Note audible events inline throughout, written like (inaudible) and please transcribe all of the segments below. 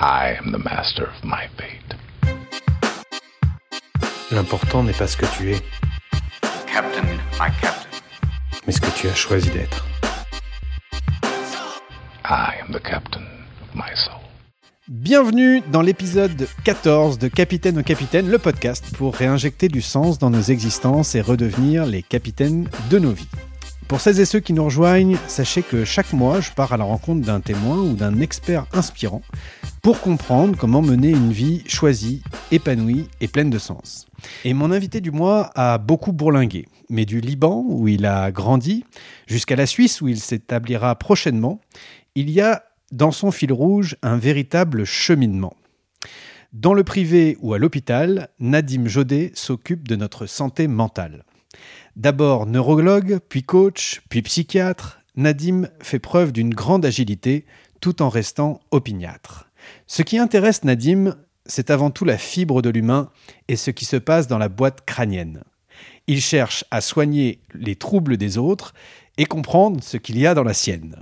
I am the master of my fate. L'important n'est pas ce que tu es, Captain, my captain. mais ce que tu as choisi d'être. I am the captain of my soul. Bienvenue dans l'épisode 14 de Capitaine au Capitaine, le podcast pour réinjecter du sens dans nos existences et redevenir les capitaines de nos vies. Pour celles et ceux qui nous rejoignent, sachez que chaque mois, je pars à la rencontre d'un témoin ou d'un expert inspirant pour comprendre comment mener une vie choisie, épanouie et pleine de sens. Et mon invité du mois a beaucoup bourlingué, mais du Liban, où il a grandi, jusqu'à la Suisse, où il s'établira prochainement, il y a dans son fil rouge un véritable cheminement. Dans le privé ou à l'hôpital, Nadim Jodet s'occupe de notre santé mentale. D'abord neurologue, puis coach, puis psychiatre, Nadim fait preuve d'une grande agilité tout en restant opiniâtre. Ce qui intéresse Nadim, c'est avant tout la fibre de l'humain et ce qui se passe dans la boîte crânienne. Il cherche à soigner les troubles des autres et comprendre ce qu'il y a dans la sienne.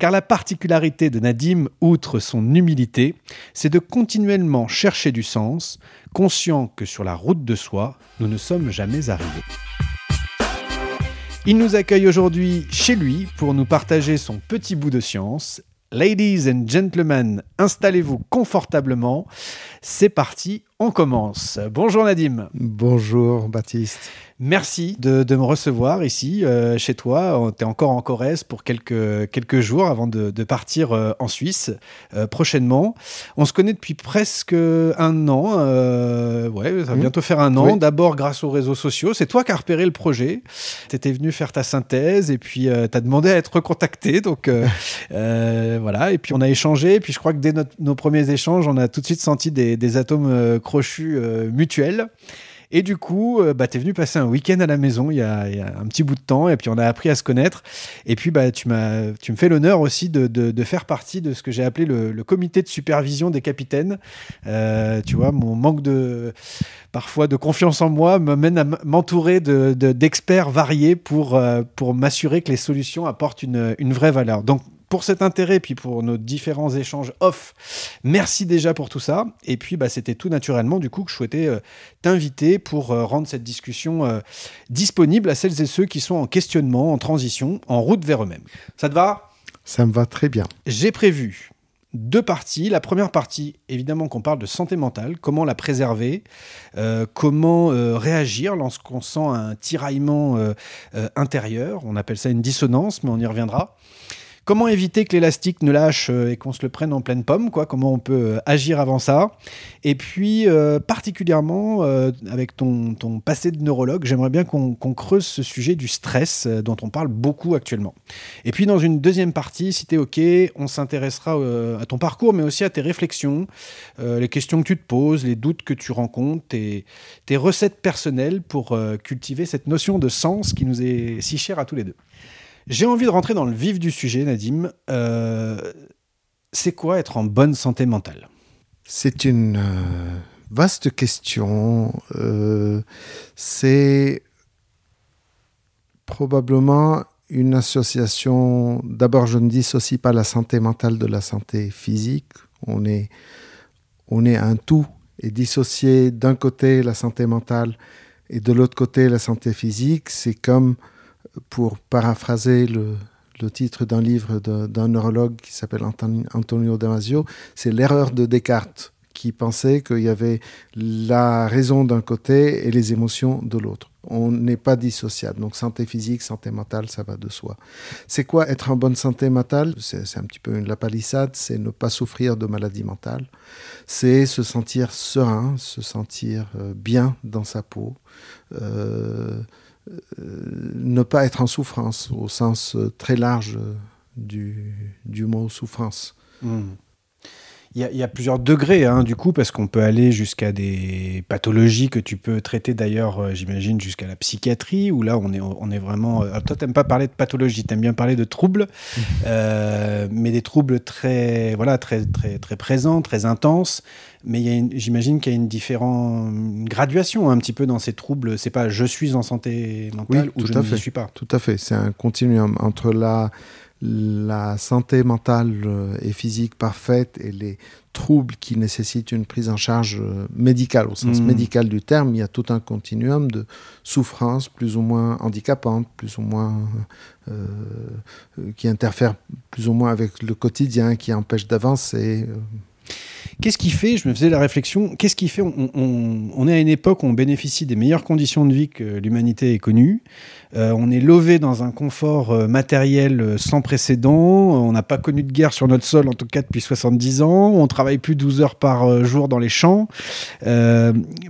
Car la particularité de Nadim, outre son humilité, c'est de continuellement chercher du sens, conscient que sur la route de soi, nous ne sommes jamais arrivés. Il nous accueille aujourd'hui chez lui pour nous partager son petit bout de science. Ladies and gentlemen, installez-vous confortablement. C'est parti, on commence. Bonjour Nadim. Bonjour Baptiste. Merci de, de me recevoir ici, euh, chez toi. Tu es encore en Corrèze pour quelques, quelques jours avant de, de partir euh, en Suisse euh, prochainement. On se connaît depuis presque un an. euh, ouais, ça va Mhm. bientôt faire un an. Oui. D'abord grâce aux réseaux sociaux. C'est toi qui as repéré le projet. Tu étais venu faire ta synthèse et puis tu as demandé à être recontacté. Donc euh, (laughs) euh, voilà. Et puis on a échangé. Et puis je crois que dès notre- nos premiers échanges, on a tout de suite senti des, des atomes euh, crochus euh, mutuels. Et du coup, euh, bah, tu es venu passer un week-end à la maison il y, a, un petit bout de temps, et puis on a appris à se connaître. Et puis, bah, tu, m'as, tu me fais l'honneur aussi de, de- faire partie de ce que j'ai appelé le, comité de supervision des capitaines. Tu vois, mon manque de parfois de confiance en moi me mène à m'entourer de, de- d'experts variés pour, pour m'assurer que les solutions apportent une, une vraie valeur. Donc, pour cet intérêt, puis pour nos différents échanges off, merci déjà pour tout ça. Et puis, bah, c'était tout naturellement, du coup, que je souhaitais euh, t'inviter pour euh, rendre cette discussion euh, disponible à celles et ceux qui sont en questionnement, en transition, en route vers eux-mêmes. Ça te va? Ça me va très bien. J'ai prévu deux parties. La première partie, évidemment, qu'on parle de santé mentale, comment la préserver, euh, comment euh, réagir lorsqu'on sent un tiraillement euh, intérieur. On appelle ça une dissonance, mais on y reviendra. Comment éviter que l'élastique ne lâche euh, et qu'on se le prenne en pleine pomme, Comment on peut euh, agir avant ça? Et puis, euh, particulièrement, avec ton, ton passé de neurologue, j'aimerais bien qu'on creuse ce sujet du stress dont on parle beaucoup actuellement. Et puis, dans une deuxième partie, si tu es OK, on s'intéressera à ton parcours, mais aussi à tes réflexions, les questions que tu te poses, les doutes que tu rencontres, tes, tes recettes personnelles pour cultiver cette notion de sens qui nous est si chère à tous les deux. J'ai envie de rentrer dans le vif du sujet, Nadim. Euh, c'est quoi être en bonne santé mentale? C'est une euh, vaste question. Euh, c'est probablement une association. D'abord, je ne dissocie pas la santé mentale de la santé physique. On est, on est un tout. Et dissocier d'un côté la santé mentale et de l'autre côté la santé physique, c'est comme, pour paraphraser le, titre d'un livre d'un neurologue qui s'appelle Antoni- Antonio Damasio, c'est l'erreur de Descartes qui pensait qu'il y avait la raison d'un côté et les émotions de l'autre. On n'est pas dissociable. Donc santé physique, santé mentale, ça va de soi. C'est quoi être en bonne santé mentale? C'est un petit peu une la palissade, c'est ne pas souffrir de maladie mentale. C'est se sentir serein, se sentir euh, bien dans sa peau. Euh, ne pas être en souffrance au sens euh, très large euh, du, mot souffrance. Hmm. Il y, a, il y a plusieurs degrés, hein, du coup, parce qu'on peut aller jusqu'à des pathologies que tu peux traiter d'ailleurs, euh, j'imagine, jusqu'à la psychiatrie, où là, on est, on est vraiment... euh, alors, toi, t'aimes pas parler de pathologie, t'aimes bien parler de troubles, euh, mais des troubles très, voilà, très, très, très présents, très intenses. Mais j'imagine qu'il y a une différente graduation un petit peu dans ces troubles. C'est pas je suis en santé mentale Oui, ou je ne le suis pas. Tout à fait. C'est un continuum entre la, la santé mentale euh, et physique parfaite et les troubles qui nécessitent une prise en charge euh, médicale, au sens Mm. médical du terme, il y a tout un continuum de souffrances plus ou moins handicapantes, plus ou moins euh, qui interfèrent plus ou moins avec le quotidien, qui empêchent d'avancer. Qu'est-ce qui fait, je me faisais la réflexion, qu'est-ce qui fait, on, est à une époque où on bénéficie des meilleures conditions de vie que l'humanité ait connues. Euh, on est lové dans un confort euh, matériel euh, sans précédent. On n'a pas connu de guerre sur notre sol, en tout cas depuis 70 ans. On travaille plus 12 heures par jour dans les champs.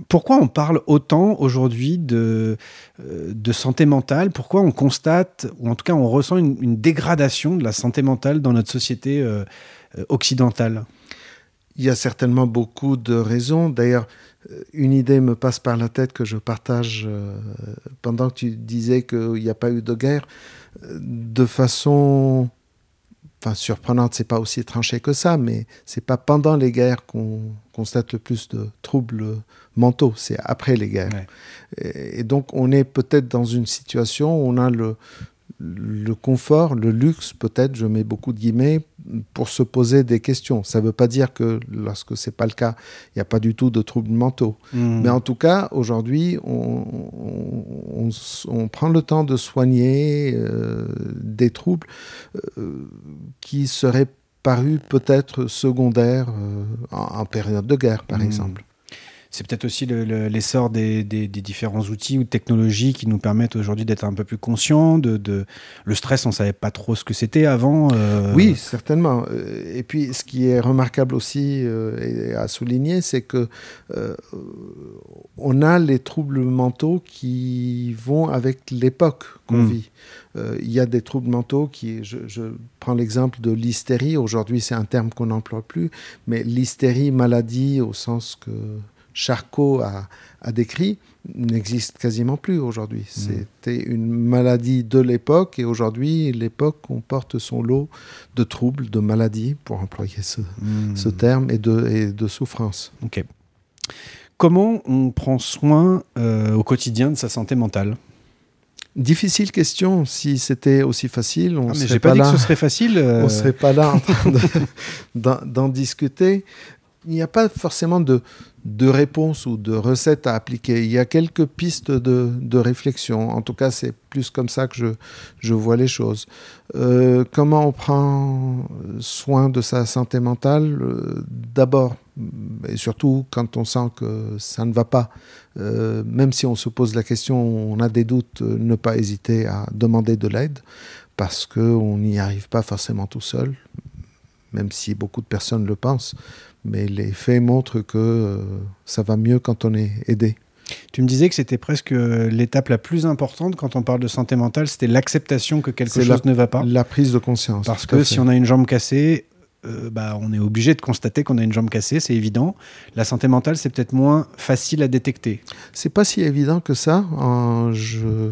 Pourquoi on parle autant aujourd'hui de, santé mentale? Pourquoi on constate, ou en tout cas on ressent une, dégradation de la santé mentale dans notre société occidentale? Il y a certainement beaucoup de raisons. D'ailleurs, euh, une idée me passe par la tête que je partage euh, pendant que tu disais qu'il n'y a pas eu de guerre. Euh, De façon enfin, surprenante, c'est pas aussi tranché que ça, mais c'est pas pendant les guerres qu'on constate le plus de troubles mentaux, c'est après les guerres. Ouais. Et, et donc, on est peut-être dans une situation où on a le, le confort, le luxe, peut-être, je mets beaucoup de guillemets, pour se poser des questions. Ça ne veut pas dire que lorsque ce n'est pas le cas, il n'y a pas du tout de troubles mentaux. Hmm. Mais en tout cas, aujourd'hui, on, prend le temps de soigner euh, des troubles euh, qui seraient parus peut-être secondaires euh, en, en période de guerre, par Mm. exemple. C'est peut-être aussi le- le- l'essor des, des- des différents outils ou technologies qui nous permettent aujourd'hui d'être un peu plus conscients. De, de- Le stress, on savait pas trop ce que c'était avant. euh, Oui, certainement. Euh, Et puis, ce qui est remarquable aussi euh, et à souligner, c'est que euh, on a les troubles mentaux qui vont avec l'époque qu'on Mm. vit. Il y a des troubles mentaux qui, je, je prends l'exemple de l'hystérie. Aujourd'hui, c'est un terme qu'on n'emploie plus, mais l'hystérie, maladie au sens que Charcot a, a décrit, n'existe quasiment plus aujourd'hui. C'était une maladie de l'époque et aujourd'hui, l'époque comporte son lot de troubles, de maladies, pour employer ce, ce terme, et de, et de souffrances. ok. Comment on prend soin euh, au quotidien de sa santé mentale? Difficile question. Si c'était aussi facile, on Ah, Mais serait pas, pas, dit là. que ce serait facile. euh, (laughs) on serait pas là en train de- d'en d'en discuter. Il n'y a pas forcément de, de réponse ou de recette à appliquer. Il y a quelques pistes de, de réflexion. En tout cas, c'est plus comme ça que je, je vois les choses. Euh, comment on prend soin de sa santé mentale? Euh, D'abord, et surtout quand on sent que ça ne va pas, euh, même si on se pose la question, on a des doutes, ne pas hésiter à demander de l'aide parce qu'on n'y arrive pas forcément tout seul, même si beaucoup de personnes le pensent. Mais les faits montrent que euh, ça va mieux quand on est aidé. Tu me disais que c'était presque l'étape la plus importante quand on parle de santé mentale, c'était l'acceptation que quelque chose la- ne va pas. La prise de conscience. Parce que si on a une jambe cassée, euh, bah, on est obligé de constater qu'on a une jambe cassée, c'est évident. La santé mentale, c'est peut-être moins facile à détecter. C'est pas si évident que ça. Euh, je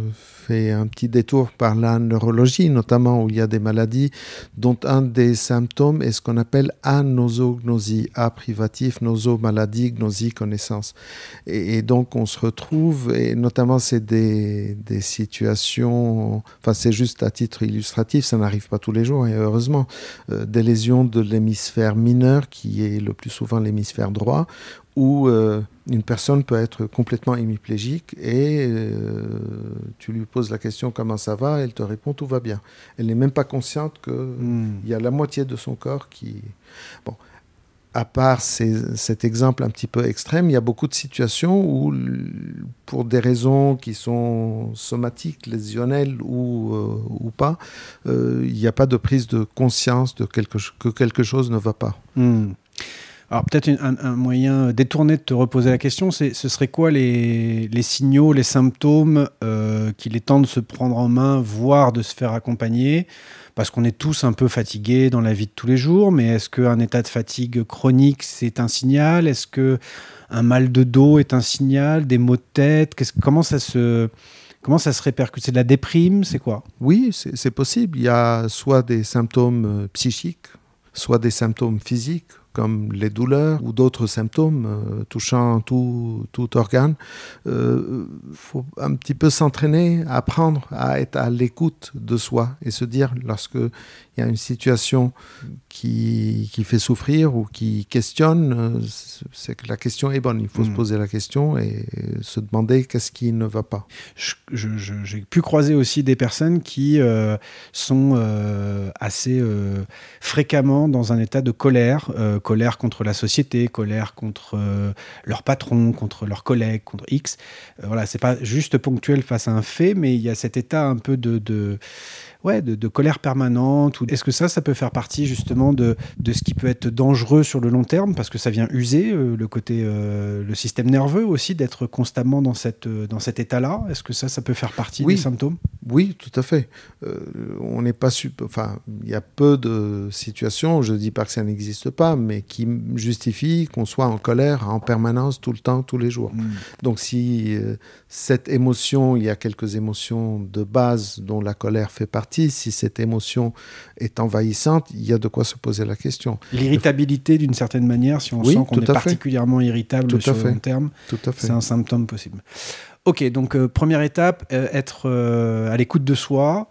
un petit détour par la neurologie, notamment où il y a des maladies dont un des symptômes est ce qu'on appelle anosognosie, A privatif, noso maladie, gnosie connaissance. Et, donc on se retrouve, et notamment c'est des, des situations, enfin c'est juste à titre illustratif, ça n'arrive pas tous les jours et heureusement, euh, des lésions de l'hémisphère mineur qui est le plus souvent l'hémisphère droit où euh, une personne peut être complètement hémiplégique et euh, tu lui poses la question comment ça va, elle te répond tout va bien. Elle n'est même pas consciente qu'il Hmm. y a la moitié de son corps qui... Bon, à part ces- cet exemple un petit peu extrême, il y a beaucoup de situations où, pour des raisons qui sont somatiques, lésionnelles ou, euh, ou pas, euh, il n'y a pas de prise de conscience de quelque, que quelque chose ne va pas. Hmm. Alors peut-être un, moyen détourné de te reposer la question, c'est ce serait quoi les, signaux, les symptômes euh, qu'il est temps de se prendre en main, voire de se faire accompagner? Parce qu'on est tous un peu fatigués dans la vie de tous les jours, mais est-ce qu'un état de fatigue chronique, c'est un signal? Est-ce que un mal de dos est un signal? Des maux de tête? Comment ça se... Comment ça se répercute? C'est de la déprime? C'est quoi? Oui, c'est c'est possible. Il y a soit des symptômes euh, psychiques, soit des symptômes physiques, comme les douleurs ou d'autres symptômes euh, touchant tout, tout organe. Il faut un petit peu s'entraîner, apprendre à être à l'écoute de soi et se dire lorsque il y a une situation qui, qui fait souffrir ou qui questionne, c'est que la question est bonne. Il faut se poser la question et se demander qu'est-ce qui ne va pas. J'ai pu croiser aussi des personnes qui euh, sont euh, assez euh, fréquemment dans un état de colère, colère contre la société, colère contre leur patron, contre leurs collègues, contre X. voilà, c'est pas juste ponctuel face à un fait, mais il y a cet état un peu de, de ouais, de, colère permanente Est-ce que ça, ça peut faire partie justement de, de, ce qui peut être dangereux sur le long terme parce que ça vient user le côté, le système nerveux aussi d'être constamment dans, cette, dans cet état-là? Est-ce que ça, ça peut faire partie des symptômes? Oui, tout à fait. Euh, on n'est pas enfin, il y a peu de situations, je ne dis pas que ça n'existe pas, mais qui justifient qu'on soit en colère en permanence, tout le temps, tous les jours. Hmm. Donc si euh, cette émotion, il y a quelques émotions de base dont la colère fait partie, si cette émotion est envahissante, il y a de quoi se poser la question. L'irritabilité, d'une certaine manière, si on sent qu'on est particulièrement irritable sur le long terme, c'est un symptôme possible. Ok, donc euh, première étape, euh, être euh, à l'écoute de soi.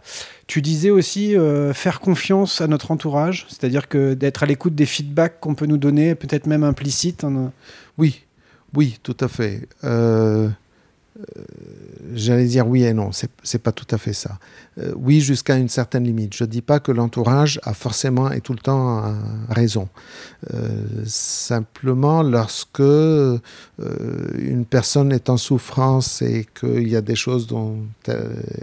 Tu disais aussi faire confiance à notre entourage, c'est-à-dire que d'être à l'écoute des feedbacks qu'on peut nous donner, peut-être même implicites. Hein. Oui, oui, tout à fait. Euh, j'allais dire oui et non, c'est pas tout à fait ça. Euh, oui, jusqu'à une certaine limite. Je ne dis pas que l'entourage a forcément et tout le temps raison. Euh, simplement, lorsque une personne est en souffrance et qu'il y a des choses dont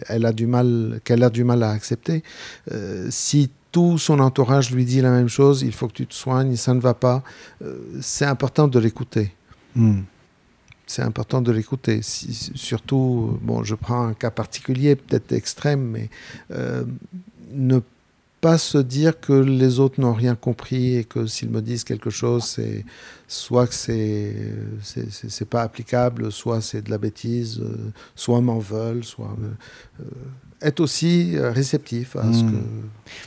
elle a du mal, qu'elle a du mal à accepter, si tout son entourage lui dit la même chose, il faut que tu te soignes, ça ne va pas, c'est important de l'écouter. Hmm c'est important de l'écouter. surtout, bon, je prends un cas particulier, peut-être extrême, mais euh, ne pas se dire que les autres n'ont rien compris et que s'ils me disent quelque chose, c'est soit que c'est c'est pas applicable, soit c'est de la bêtise, euh, soit m'en veulent, soit euh, être aussi euh, réceptif à ce hmm. que.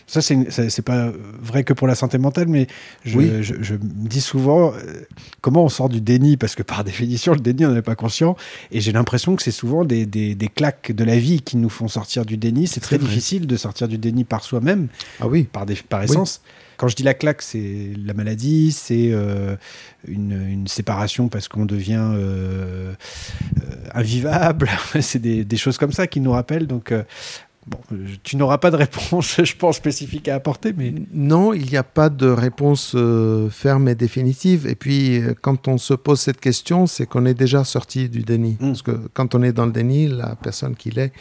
Ça, c'est pas vrai que pour la santé mentale, mais je, je, me dis souvent euh, comment on sort du déni, parce que par (laughs) définition, le déni, on n'en est pas conscient. Et j'ai l'impression que c'est souvent des, des, des, claques de la vie qui nous font sortir du déni. C'est très difficile de sortir du déni par soi-même, ah oui. par, par essence. Quand je dis la claque, c'est la maladie, c'est euh, une, séparation parce qu'on devient euh, euh, invivable. (laughs) c'est des, choses comme ça qui nous rappellent. Donc, Bon, tu n'auras pas de réponse, (laughs) je pense, spécifique à apporter, mais... Non, il n'y a pas de réponse ferme et définitive. Et puis, quand on se pose cette question, c'est qu'on est déjà sorti du déni. Hmm. Parce que quand on est dans le déni, la personne qui l'est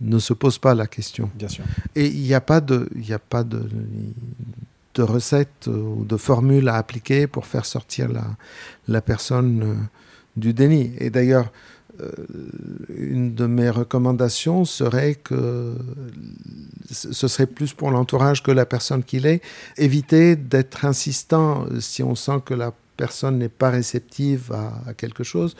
ne se pose pas la question. Bien sûr. Et il n'y a pas de... Il a pas de de recettes euh, ou de formules à appliquer pour faire sortir la, la personne euh, du déni. Et d'ailleurs, euh, une de mes recommandations serait que ce serait plus pour l'entourage que la personne qu'il est. Éviter d'être insistant si on sent que la personne n'est pas réceptive à, quelque chose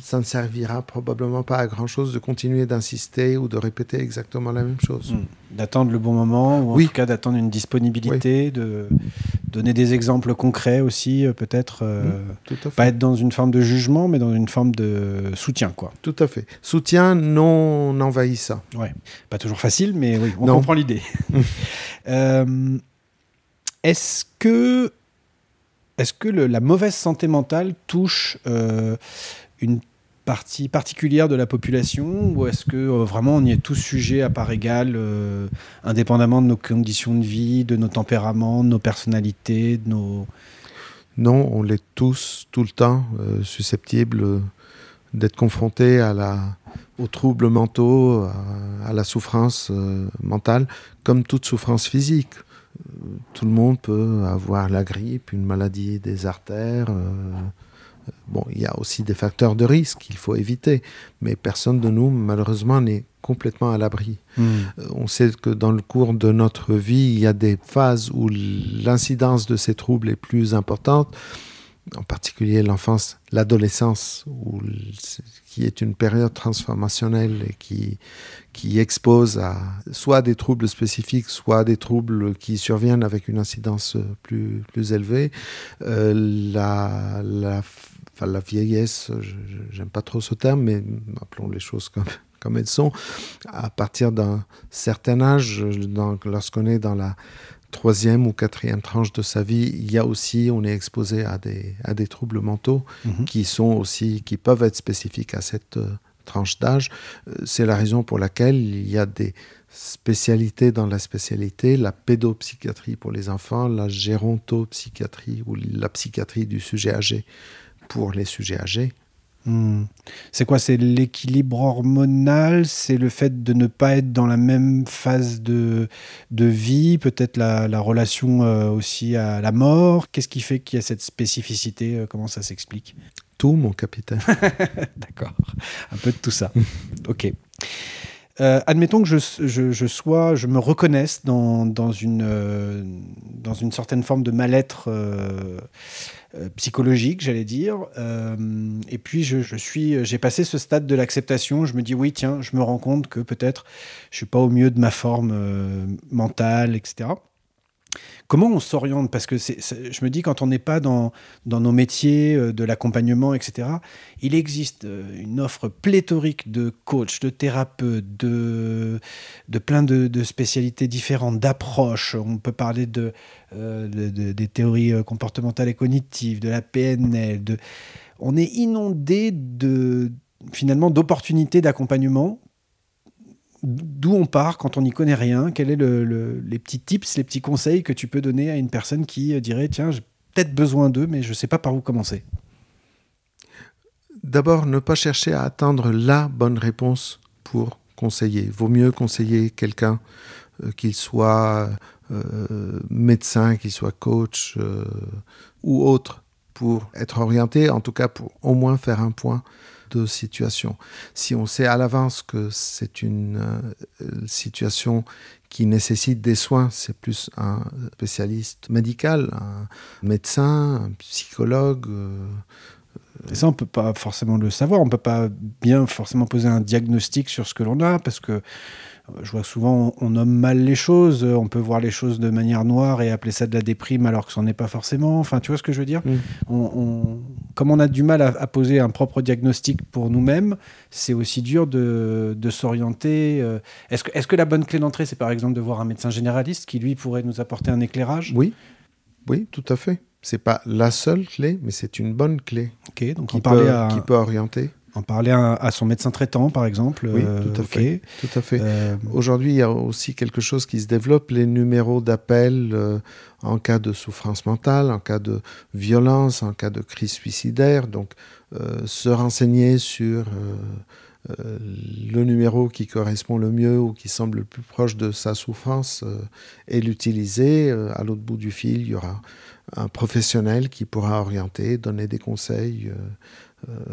ça ne servira probablement pas à grand chose de continuer d'insister ou de répéter exactement la même chose. Hmm. D'attendre le bon moment, ou en tout cas d'attendre une disponibilité, de donner des exemples concrets aussi, euh, peut-être. Euh, hmm, pas être dans une forme de jugement, mais dans une forme de soutien, quoi. Tout à fait. Soutien non envahissant. Ouais. Pas toujours facile, mais oui, on comprend l'idée. (laughs) Euh, est-ce que, est -ce que la mauvaise santé mentale touche une partie particulière de la population ou est-ce que euh, vraiment on y est tous sujets à part égale, euh, indépendamment de nos conditions de vie, de nos tempéraments, de nos personnalités, de nos... Non, on l'est tous, tout le temps, euh, susceptibles d'être confrontés à la, aux troubles mentaux, à, la souffrance mentale, comme toute souffrance physique. Tout le monde peut avoir la grippe, une maladie des artères, Bon, il y a aussi des facteurs de risque qu'il faut éviter, mais personne de nous, malheureusement, n'est complètement à l'abri. Hmm. Euh, on sait que dans le cours de notre vie, il y a des phases où l'incidence de ces troubles est plus importante. en particulier l'enfance, l'adolescence, qui est une période transformationnelle et qui, qui expose à soit des troubles spécifiques, soit des troubles qui surviennent avec une incidence plus, plus élevée. Euh, la, la, la vieillesse, j'aime pas trop ce terme, mais appelons les choses comme, (laughs) comme elles sont, à partir d'un certain âge, lorsqu'on est dans la troisième ou quatrième tranche de sa vie, il y a aussi, on est exposé à des, à des troubles mentaux mhm. qui sont aussi, qui peuvent être spécifiques à cette euh, tranche d'âge. Euh, c'est la raison pour laquelle il y a des spécialités dans la spécialité, la pédopsychiatrie pour les enfants, la gérontopsychiatrie ou la psychiatrie du sujet âgé pour les sujets âgés. Hmm. C'est quoi C'est l'équilibre hormonal? C'est le fait de ne pas être dans la même phase de, de vie Peut-être la, la, relation euh, aussi à la mort? Qu'est-ce qui fait qu'il y a cette spécificité? Euh, Comment ça s'explique? Tout, mon capitaine. (laughs) D'accord. Un peu de tout ça. (laughs) ok. Euh, admettons que je, je, je, sois, je me reconnaisse dans, dans une, dans une certaine forme de mal-être euh, psychologique, j'allais dire. Euh, et puis, je, suis, j'ai passé ce stade de l'acceptation. Je me dis, oui, tiens, je me rends compte que peut-être je suis pas au mieux de ma forme euh, mentale, etc. Comment on s'oriente? Parce que je me dis, quand on n'est pas dans, nos métiers euh, de l'accompagnement, etc., il existe euh, une offre pléthorique de coachs, de thérapeutes, de, plein de, spécialités différentes, d'approches. On peut parler de, euh, des théories comportementales et cognitives, de la PNL. On est inondé de, finalement d'opportunités d'accompagnement d'où on part quand on n'y connaît rien Quels sont le, les petits tips, les petits conseils que tu peux donner à une personne qui euh, dirait tiens, j'ai peut-être besoin d'eux, mais je ne sais pas par où commencer D'abord, ne pas chercher à attendre la bonne réponse pour conseiller. Vaut mieux conseiller quelqu'un, euh, qu'il soit euh, médecin, qu'il soit coach ou autre, pour être orienté, en tout cas pour au moins faire un point de situation. Si on sait à l'avance que c'est une euh, situation qui nécessite des soins, c'est plus un spécialiste médical, un médecin, un psychologue. Euh, et ça, on peut pas forcément le savoir. On peut pas bien forcément poser un diagnostic sur ce que l'on a parce que je vois souvent on nomme mal les choses, on peut voir les choses de manière noire et appeler ça de la déprime alors que ce n'en est pas forcément. Enfin, tu vois ce que je veux dire mm. on, Comme on a du mal à, poser un propre diagnostic pour nous-mêmes, c'est aussi dur de, s'orienter. Euh. Est-ce que, est que la bonne clé d'entrée, c'est par exemple de voir un médecin généraliste qui, lui, pourrait nous apporter un éclairage? Oui, oui, tout à fait. C'est pas la seule clé, mais c'est une bonne clé. Ok, donc qui, peut, qui peut orienter. En parler à, son médecin traitant, par exemple. Oui, euh, tout à fait. Tout à fait. Euh, Aujourd'hui, il y a aussi quelque chose qui se développe, les numéros d'appel euh, en cas de souffrance mentale, en cas de violence, en cas de crise suicidaire. Donc, se renseigner sur le numéro qui correspond le mieux ou qui semble le plus proche de sa souffrance et l'utiliser. à l'autre bout du fil, il y aura un professionnel qui pourra orienter, donner des conseils. Euh,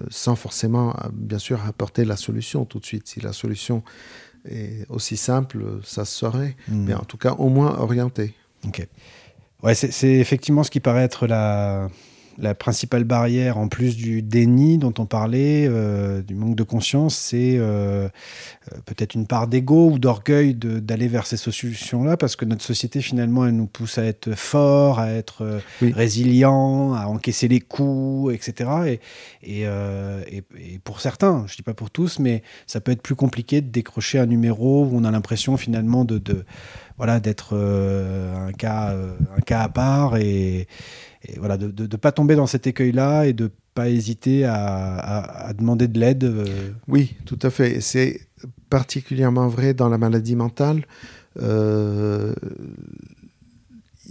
sans forcément, euh, bien sûr, apporter la solution tout de suite. Si la solution est aussi simple, ça se saurait. Hmm. Mais en tout cas, au moins orienté. Ok. Ouais, c'est effectivement ce qui paraît être la, la principale barrière, en plus du déni dont on parlait, euh, du manque de conscience, c'est euh, euh, peut-être une part d'ego ou d'orgueil d'aller vers ces solutions-là, parce que notre société, finalement, elle nous pousse à être fort, à être résilient, à encaisser les coups, etc. Et, et, pour certains, je ne dis pas pour tous, mais ça peut être plus compliqué de décrocher un numéro où on a l'impression, finalement, de, de voilà, d'être un, cas, un cas à part et et voilà, de ne pas tomber dans cet écueil-là et de pas hésiter à, demander de l'aide. Euh. Oui, tout à fait. C'est particulièrement vrai dans la maladie mentale. Euh,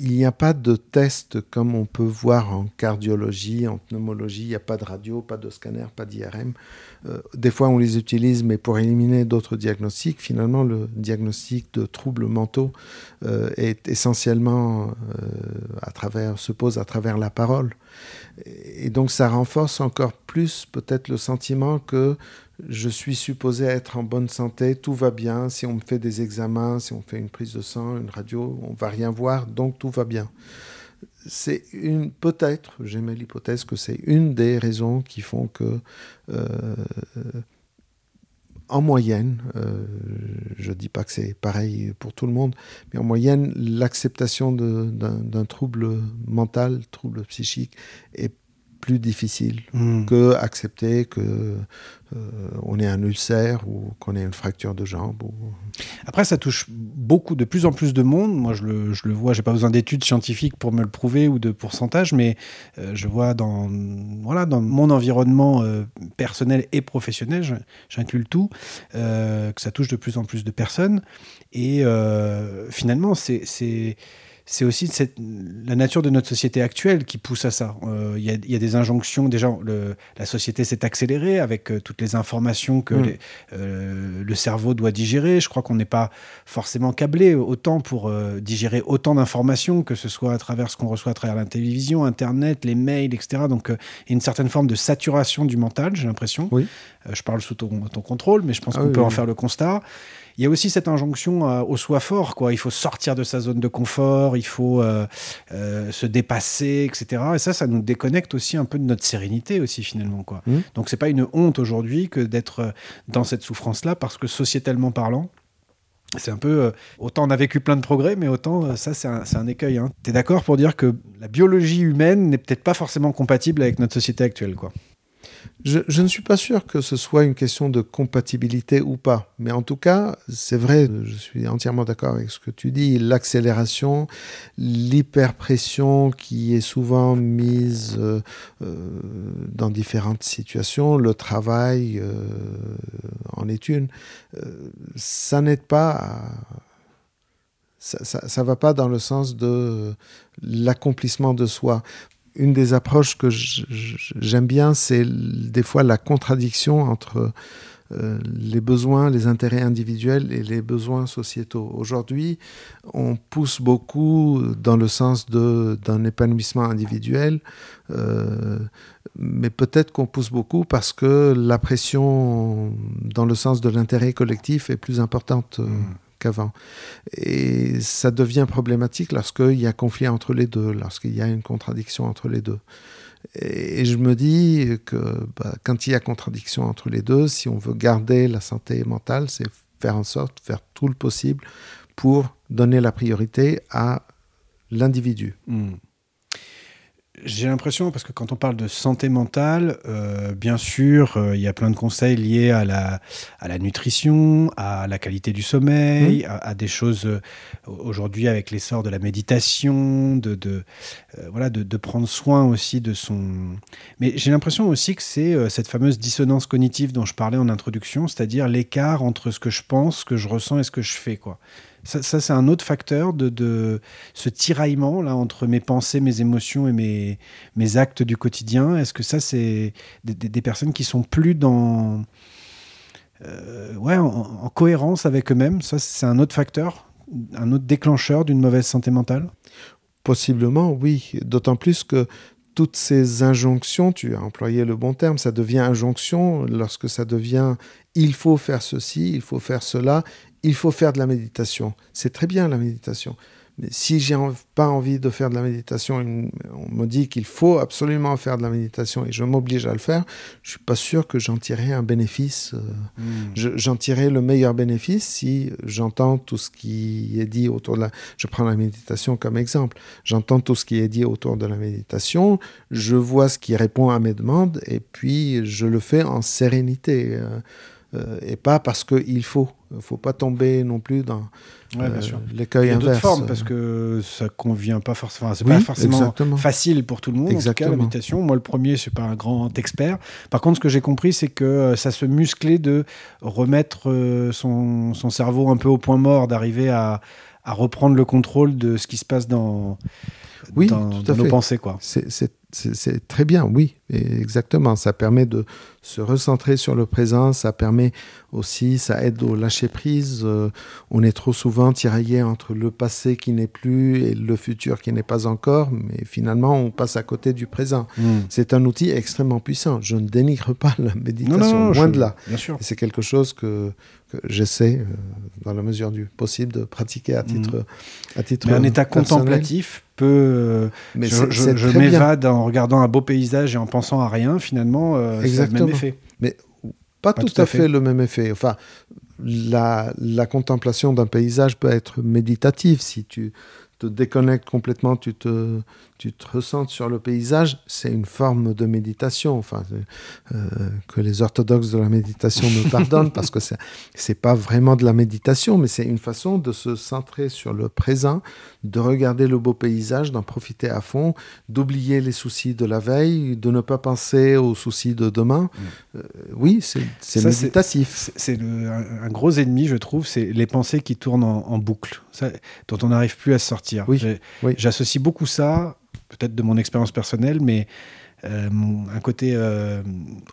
il n'y a pas de test comme on peut voir en cardiologie, en pneumologie. Il n'y a pas de radio, pas de scanner, pas d'IRM. Euh, des fois, on les utilise, mais pour éliminer d'autres diagnostics. Finalement, le diagnostic de troubles mentaux euh, est essentiellement euh, à travers, se pose à travers la parole. Et donc, ça renforce encore plus peut-être le sentiment que je suis supposé être en bonne santé, tout va bien. Si on me fait des examens, si on fait une prise de sang, une radio, on va rien voir, donc tout va bien. c'est une peut-être, j'aimais l'hypothèse que c'est une des raisons qui font que euh, en moyenne, euh, je ne dis pas que c'est pareil pour tout le monde, mais en moyenne, l'acceptation d'un trouble mental, trouble psychique, est plus difficile Hmm. que accepter que on ait un ulcère ou qu'on ait une fracture de jambe. Après, ça touche beaucoup, de plus en plus de monde. Moi, je le, je le vois, pas besoin d'études scientifiques pour me le prouver ou de pourcentage, mais euh, je vois dans, voilà, dans mon environnement euh, personnel et professionnel, j'inclus le tout, euh, que ça touche de plus en plus de personnes. Et euh, finalement, c'est. C'est aussi cette- la nature de notre société actuelle qui pousse à ça. Euh, Il y, a, il y a des injonctions. Déjà, le- la société s'est accélérée avec euh, toutes les informations que Mm. les- euh, le cerveau doit digérer. Je crois qu'on n'est pas forcément câblé autant pour digérer autant d'informations, que ce soit à travers ce qu'on reçoit à travers la télévision, Internet, les mails, etc. Donc, il y a une certaine forme de saturation du mental, j'ai l'impression. Oui. Je parle sous ton, ton contrôle, mais je pense Ah qu'on oui, peut en faire le constat. Il y a aussi cette injonction euh, au soi fort, quoi. Il faut sortir de sa zone de confort, il faut euh, euh, se dépasser, etc. Et ça, ça nous déconnecte aussi un peu de notre sérénité aussi finalement, quoi. Mhm. Donc c'est pas une honte aujourd'hui que d'être dans cette souffrance-là, parce que sociétalement parlant, c'est un peu. euh, autant on a vécu plein de progrès, mais autant euh, ça, c'est un, c'est un écueil. Hein. Tu es d'accord pour dire que la biologie humaine n'est peut-être pas forcément compatible avec notre société actuelle, quoi? Je, ne suis pas sûr que ce soit une question de compatibilité ou pas, mais en tout cas, c'est vrai, je suis entièrement d'accord avec ce que tu dis, l'accélération, l'hyperpression qui est souvent mise euh, euh, dans différentes situations, le travail euh, en est une, ça n'aide pas. Ça, ça, ça va pas dans le sens de l'accomplissement de soi une des approches que j'aime bien, c'est des fois la contradiction entre euh, les besoins, les intérêts individuels et les besoins sociétaux. Aujourd'hui, on pousse beaucoup dans le sens d'un épanouissement individuel, euh, mais peut-être qu'on pousse beaucoup parce que la pression dans le sens de l'intérêt collectif est plus importante. euh, qu'avant. Et ça devient problématique lorsqu'il y a conflit entre les deux, lorsqu'il y a une contradiction entre les deux. Et je me dis que bah, quand il y a contradiction entre les deux, si on veut garder la santé mentale, c'est faire en sorte, faire tout le possible pour donner la priorité à l'individu. Hmm. J'ai l'impression, parce que quand on parle de santé mentale, euh, bien sûr, euh, il y a plein de conseils liés à la, à la nutrition, à la qualité du sommeil, à, à des choses euh, aujourd'hui avec l'essor de la méditation, de, de, voilà, de, de prendre soin aussi de son... Mais j'ai l'impression aussi que c'est cette fameuse dissonance cognitive dont je parlais en introduction, c'est-à-dire l'écart entre ce que je pense, ce que je ressens et ce que je fais, quoi. Ça, c'est un autre facteur de, ce tiraillement là entre mes pensées, mes émotions et mes, mes actes du quotidien. Est-ce que ça, c'est des, personnes qui sont plus dans euh, en, en cohérence avec eux-mêmes? Ça, c'est un autre facteur, un autre déclencheur d'une mauvaise santé mentale? Possiblement, oui. D'autant plus que toutes ces injonctions, tu as employé le bon terme, ça devient injonction lorsque ça devient il faut faire ceci, il faut faire cela, il faut faire de la méditation. C'est très bien la méditation. Mais si j'ai en- pas envie de faire de la méditation, une- on me dit qu'il faut absolument faire de la méditation et je m'oblige à le faire, je suis pas sûr que j'en tirerai un bénéfice. euh, je- J'en tirerai le meilleur bénéfice si j'entends tout ce qui est dit autour de la... Je prends la méditation comme exemple. J'entends tout ce qui est dit autour de la méditation, je vois ce qui répond à mes demandes et puis je le fais en sérénité. euh, et pas parce qu'il faut. Il ne faut pas tomber non plus dans Ouais, euh, l'écueil Il y a inverse. formes parce que ça convient pas forcément. C'est Oui, pas forcément exactement. facile pour tout le monde. En tout cas, la Exactement. méditation. Moi, le premier, je suis pas un grand expert. Par contre, ce que j'ai compris, c'est que euh, ça se musclait de remettre euh, son, son cerveau un peu au point mort, d'arriver à, à reprendre le contrôle de ce qui se passe dans, Oui, dans, tout à dans nos pensées, quoi. C'est- très bien, oui, exactement. Ça permet de se recentrer sur le présent, ça permet aussi, ça aide au lâcher prise. Euh, on est trop souvent tiraillé entre le passé qui n'est plus et le futur qui n'est pas encore, mais finalement on passe à côté du présent. Mm. C'est un outil extrêmement puissant. Je ne dénigre pas la méditation, Non, non, non, loin je- de là. C'est quelque chose que, que j'essaie, euh, dans la mesure du possible, de pratiquer à titre, à titre Mm. Mais un état personnel. contemplatif peut. euh, Mais je je- m'évade en regardant un beau paysage et en pensant à rien, finalement, euh, a le Exactement. même effet. Pas, Pas tout, à fait. le même effet. Enfin, la, la contemplation d'un paysage peut être méditative. Si tu te déconnectes complètement, tu te, tu te ressentes sur le paysage, c'est une forme de méditation. Enfin, euh, que les orthodoxes de la méditation me (laughs) pardonnent parce que c'est pas vraiment de la méditation, mais c'est une façon de se centrer sur le présent, de regarder le beau paysage, d'en profiter à fond, d'oublier les soucis de la veille, de ne pas penser aux soucis de demain. Euh, oui, c'est méditatif. C'est- un, un gros ennemi, je trouve, c'est les pensées qui tournent en, en boucle, ça, dont on n'arrive plus à sortir. Oui. J'associe beaucoup ça, peut-être de mon expérience personnelle, mais euh, un côté euh,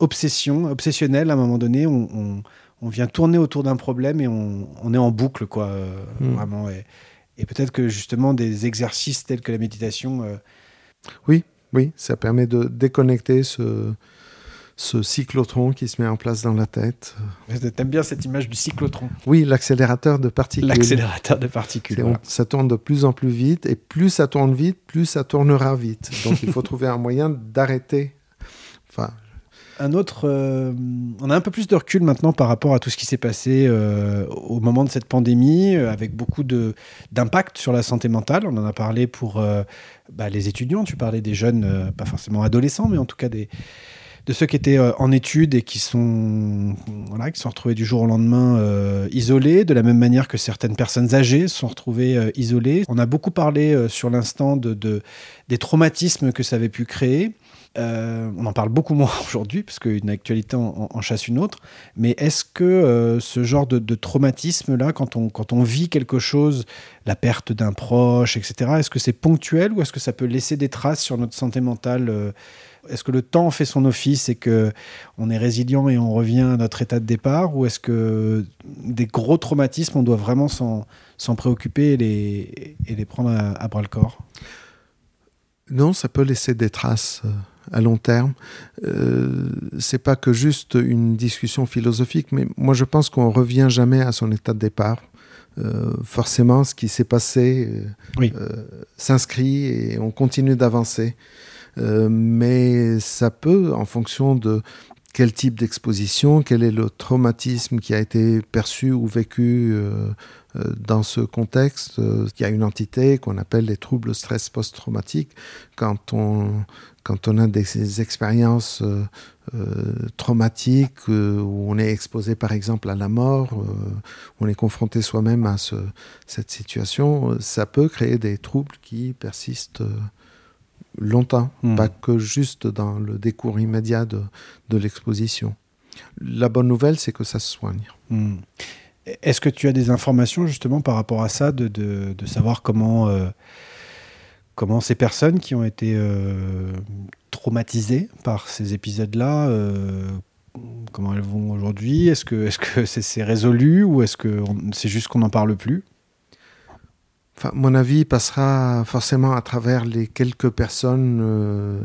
obsession, obsessionnel. À un moment donné, on, on- on vient tourner autour d'un problème et on, on est en boucle, quoi, euh, Mm. vraiment. Et, et peut-être que justement des exercices tels que la méditation, euh, Oui, ça permet de déconnecter ce, ce cyclotron qui se met en place dans la tête. t'aimes bien cette image du cyclotron, Oui, l'accélérateur de particules. l'accélérateur de particules. Ça tourne de plus en plus vite, et plus ça tourne vite, plus ça tournera vite. Donc il faut (laughs) trouver un moyen d'arrêter. Enfin, Un autre, euh, on a un peu plus de recul maintenant par rapport à tout ce qui s'est passé euh, au moment de cette pandémie, euh, avec beaucoup d'impact sur la santé mentale. On en a parlé pour bah, les étudiants. Tu parlais des jeunes, pas forcément adolescents, mais en tout cas des de ceux qui étaient euh, en études et qui sont voilà, qui sont retrouvés du jour au lendemain euh, isolés, de la même manière que certaines personnes âgées sont retrouvées euh, isolées. On a beaucoup parlé sur l'instant de, de- des traumatismes que ça avait pu créer. On en parle beaucoup moins (laughs) aujourd'hui parce qu'une actualité en, chasse une autre. Mais est-ce que ce genre de, de traumatisme-là, quand on, quand on vit quelque chose, la perte d'un proche, etc., est-ce que c'est ponctuel ou est-ce que ça peut laisser des traces sur notre santé mentale Est-ce que le temps fait son office et que on est résilient et on revient à notre état de départ Ou est-ce que des gros traumatismes, on doit vraiment s'en s'en préoccuper et les, et les prendre à, à bras le corps? Non, ça peut laisser des traces euh, à long terme. Euh, c'est pas que juste une discussion philosophique, mais moi je pense qu'on revient jamais à son état de départ. Euh, forcément, ce qui s'est passé euh, Oui. euh, s'inscrit et on continue d'avancer. Euh, mais ça peut, en fonction de quel type d'exposition, quel est le traumatisme qui a été perçu ou vécu euh, euh, dans ce contexte. Il y a une entité qu'on appelle les troubles stress post-traumatiques. Quand on, a des, expériences traumatiques où on est exposé par exemple à la mort, on est confronté soi-même à ce, cette situation, ça peut créer des troubles qui persistent longtemps, Hmm. pas que juste dans le décours immédiat de, de l'exposition. La bonne nouvelle, c'est que ça se soigne. Hmm. Est-ce que tu as des informations justement par rapport à ça, de, de- de savoir comment, euh, comment ces personnes qui ont été euh, traumatisées par ces épisodes-là, euh, comment elles vont aujourd'hui? Est-ce que c'est c'est résolu ou est-ce que c'est juste qu'on n'en parle plus? Mon avis passera forcément à travers les quelques personnes euh,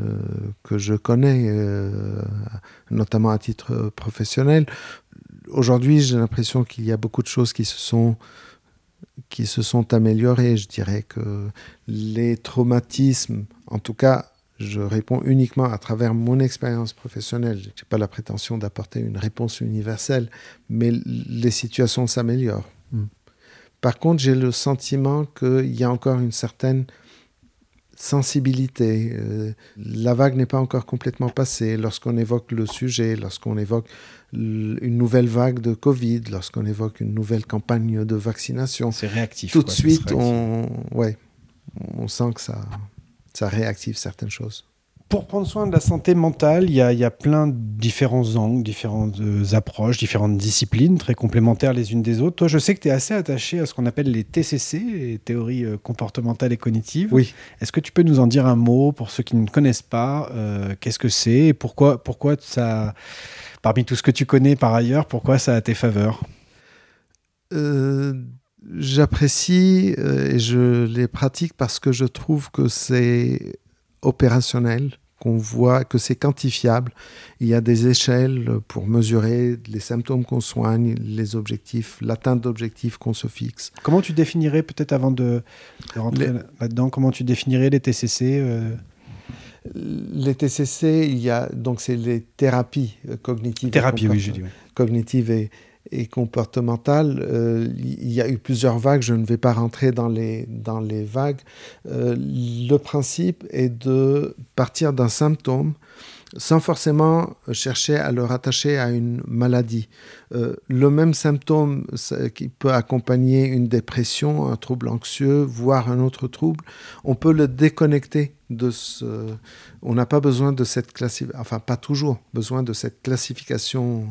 que je connais, euh, notamment à titre professionnel. Aujourd'hui, j'ai l'impression qu'il y a beaucoup de choses qui se sont qui se sont améliorées. Je dirais que les traumatismes, en tout cas, je réponds uniquement à travers mon expérience professionnelle. Je n'ai pas la prétention d'apporter une réponse universelle, mais les situations s'améliorent. Par contre, j'ai le sentiment qu'il y a encore une certaine sensibilité. Euh, la vague n'est pas encore complètement passée. Lorsqu'on évoque le sujet, lorsqu'on évoque une nouvelle vague de Covid, lorsqu'on évoque une nouvelle campagne de vaccination, C'est réactif. tout de suite, on, ouais, on sent que ça, ça réactive certaines choses. Pour prendre soin de la santé mentale, il y a, il y a plein de différents angles, différentes euh, approches, différentes disciplines très complémentaires les unes des autres. Toi, je sais que tu es assez attaché à ce qu'on appelle les TCC, les théories euh, comportementales et cognitives. Oui. Est-ce que tu peux nous en dire un mot pour ceux qui ne connaissent pas euh, Qu'est-ce que c'est et pourquoi, pourquoi ça, parmi tout ce que tu connais par ailleurs, pourquoi ça a tes faveurs? Euh, J'apprécie euh, et je les pratique parce que je trouve que c'est opérationnel, qu'on voit que c'est quantifiable. Il y a des échelles pour mesurer les symptômes qu'on soigne, les objectifs, l'atteinte d'objectifs qu'on se fixe. Comment tu définirais, peut-être avant de, de rentrer Les- là-dedans, comment tu définirais les TCC euh, Les TCC, il y a donc c'est les thérapies cognitives. et Thérapie, oui, j'ai dit. oui. cognitive et, et comportementale. Euh, il y a eu plusieurs vagues, je ne vais pas rentrer dans les, dans les vagues. Euh, le principe est de partir d'un symptôme sans forcément chercher à le rattacher à une maladie. Euh, le même symptôme qui peut accompagner une dépression, un trouble anxieux, voire un autre trouble, on peut le déconnecter de ce... On n'a pas besoin de cette classification, enfin pas toujours besoin de cette classification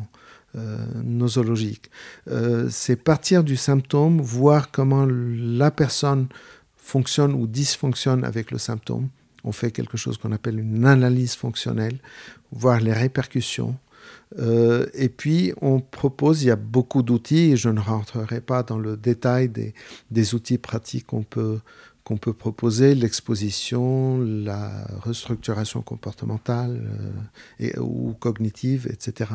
nosologique. Euh, c'est partir du symptôme, voir comment la personne fonctionne ou dysfonctionne avec le symptôme. On fait quelque chose qu'on appelle une analyse fonctionnelle, voir les répercussions. Euh, et puis, on propose, il y a beaucoup d'outils, et je ne rentrerai pas dans le détail des, des outils pratiques qu'on peut, qu'on peut proposer, l'exposition, la restructuration comportementale euh, et, ou cognitive, etc.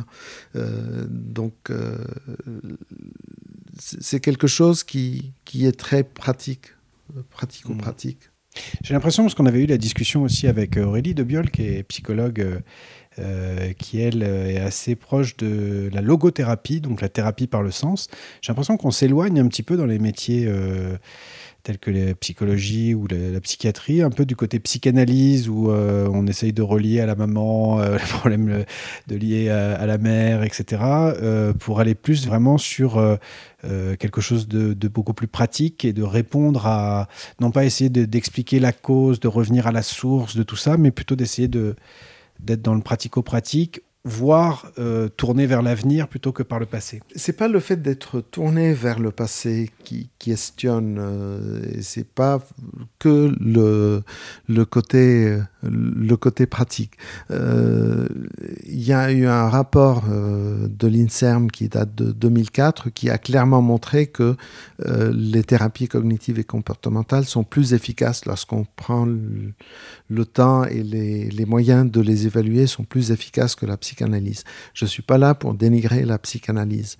Euh, donc, euh, c'est quelque chose qui, qui est très pratique, pratico-pratique. J'ai l'impression, parce qu'on avait eu la discussion aussi avec Aurélie Debiol, qui est psychologue, euh, qui elle est assez proche de la logothérapie, donc la thérapie par le sens. J'ai l'impression qu'on s'éloigne un petit peu dans les métiers euh, tels que la psychologie ou la, psychiatrie, un peu du côté psychanalyse où euh, on essaye de relier à la maman euh, (laughs) les euh, de lier à, la mère, etc., euh, pour aller plus vraiment sur quelque chose de, beaucoup plus pratique et de répondre à non pas essayer de- d'expliquer la cause, de revenir à la source de tout ça, mais plutôt d'essayer de d'être dans le pratico-pratique, voire euh, tourner vers l'avenir plutôt que par le passé. C'est pas le fait d'être tourné vers le passé qui questionne, euh, c'est pas que le, le, côté, le côté pratique. Euh, Il y a eu un rapport euh, de l'INSERM qui date de 2004 qui a clairement montré que euh, les thérapies cognitives et comportementales sont plus efficaces lorsqu'on prend le, temps et les, les moyens de les évaluer sont plus efficaces que la Je ne suis pas là pour dénigrer la psychanalyse.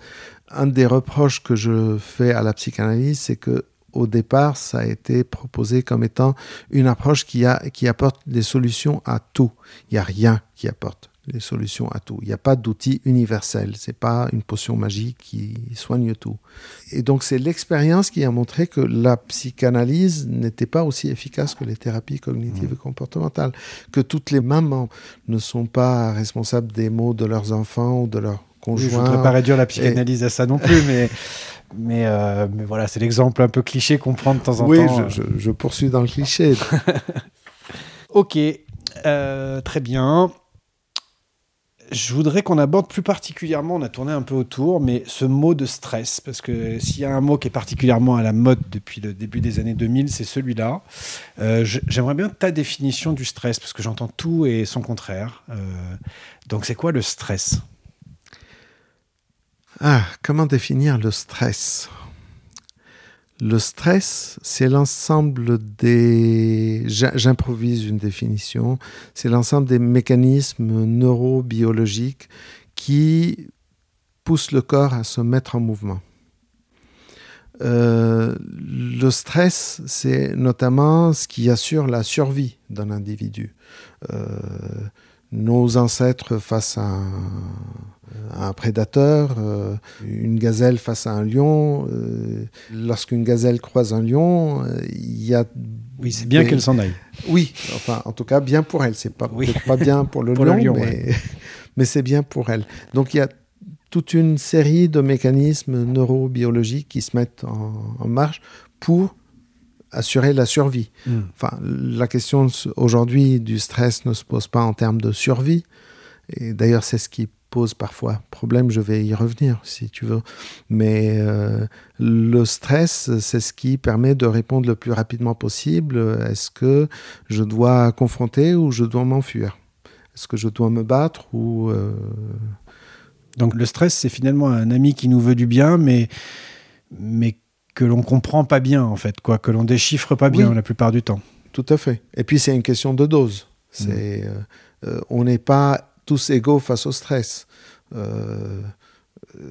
Un des reproches que je fais à la psychanalyse, c'est que au départ, ça a été proposé comme étant une approche qui, a, qui apporte des solutions à tout. Il n'y a rien qui apporte les solutions à tout. Il n'y a pas d'outil universel. C'est pas une potion magique qui soigne tout. Et donc c'est l'expérience qui a montré que la psychanalyse n'était pas aussi efficace que les thérapies cognitives et comportementales, que toutes les mamans ne sont pas responsables des maux de leurs enfants ou de leurs Oui, je ne conjoints. voudrais pas réduire la psychanalyse à ça non plus, mais, mais, euh, mais voilà, c'est l'exemple un peu cliché qu'on prend de temps en oui, temps. je, je- je poursuis dans le cliché. (laughs) Ok, euh, très bien. Je voudrais qu'on aborde plus particulièrement, on a tourné un peu autour, mais ce mot de stress, parce que s'il y a un mot qui est particulièrement à la mode depuis le début des années 2000, c'est celui-là. Euh, J'aimerais bien ta définition du stress, parce que j'entends tout et son contraire. Euh, donc c'est quoi le stress? Ah, comment définir le stress? Le stress, c'est l'ensemble des... j'im- J'improvise une définition. C'est l'ensemble des mécanismes neurobiologiques qui poussent le corps à se mettre en mouvement. Euh, le stress, c'est notamment ce qui assure la survie d'un individu. Euh, nos ancêtres face à un, à un prédateur, euh, une gazelle face à un lion. euh, Lorsqu'une gazelle croise un lion, euh, il y a. Oui, c'est bien des- qu'elle s'en aille. Oui, enfin, en tout cas, bien pour elle. C'est pas, Oui. pas bien pour le (laughs) Pour le lion, mais, (laughs) mais c'est bien pour elle. Donc il y a toute une série de mécanismes neurobiologiques qui se mettent en, en marche pour assurer la survie. Mm. Enfin, la question aujourd'hui du stress ne se pose pas en termes de survie. Et d'ailleurs, c'est ce qui pose parfois problème. Je vais y revenir si tu veux. Mais euh, le stress, c'est ce qui permet de répondre le plus rapidement possible. Est-ce que je dois confronter ou je dois m'enfuir? Est-ce que je dois me battre ou euh, Donc le stress, c'est finalement un ami qui nous veut du bien, mais, mais que l'on comprend pas bien, en fait, quoi, que l'on déchiffre pas bien Oui. la plupart du temps. Tout à fait. Et puis c'est une question de dose. C'est, euh, euh, on n'est pas tous égaux face au stress. Euh, euh,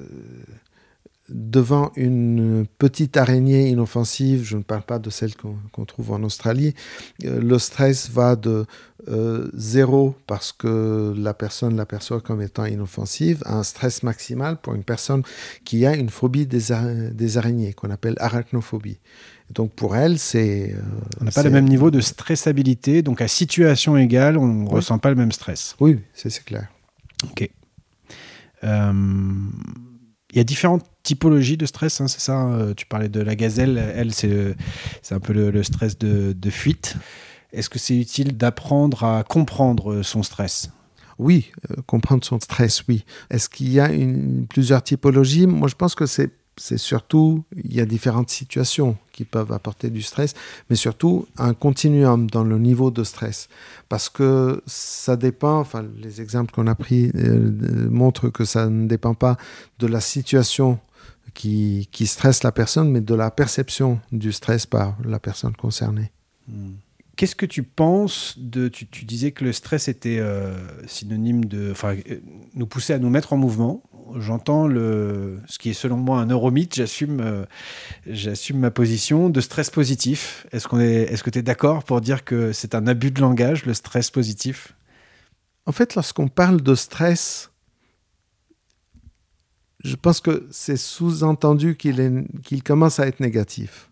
devant une petite araignée inoffensive, je ne parle pas de celle qu'on trouve en Australie, euh, le stress va de euh, zéro parce que la personne l'aperçoit comme étant inoffensive à un stress maximal pour une personne qui a une phobie des, ara- des araignées qu'on appelle arachnophobie. Donc pour elle, c'est... euh, On n'a pas le même niveau de stressabilité, donc à situation égale, on ne Oui. ressent pas le même stress. Oui, c'est clair. Ok. Euh, y a différentes typologies de stress, hein, c'est ça euh, Tu parlais de la gazelle, elle, c'est un peu le, stress de, de fuite. Est-ce que c'est utile d'apprendre à comprendre son stress? Oui, euh, comprendre son stress, oui. Est-ce qu'il y a une, plusieurs typologies? Moi, je pense que c'est c'est surtout, il y a différentes situations qui peuvent apporter du stress, mais surtout un continuum dans le niveau de stress. Parce que ça dépend, enfin, les exemples qu'on a pris euh, euh, montrent que ça ne dépend pas de la situation qui, qui stresse la personne, mais de la perception du stress par la personne concernée. Qu'est-ce que tu penses de. Tu, disais que le stress était euh, synonyme de. Enfin, nous pousser à nous mettre en mouvement. J'entends le, ce qui est selon moi un neuromythe, j'assume, euh, j'assume ma position de stress positif. Est-ce, qu'on est, est-ce que tu es d'accord pour dire que c'est un abus de langage, le stress positif? En fait, lorsqu'on parle de stress, je pense que c'est sous-entendu qu'il qu'il commence à être négatif.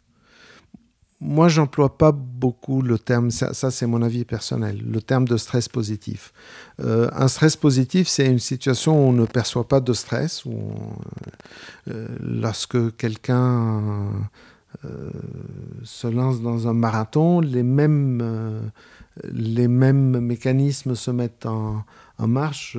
Moi, j'emploie pas beaucoup le terme, ça, c'est mon avis personnel, le terme de stress positif. Euh, un stress positif, c'est une situation où on ne perçoit pas de stress, euh, lorsque quelqu'un euh, se lance dans un marathon, les mêmes, les mêmes mécanismes se mettent en, marche,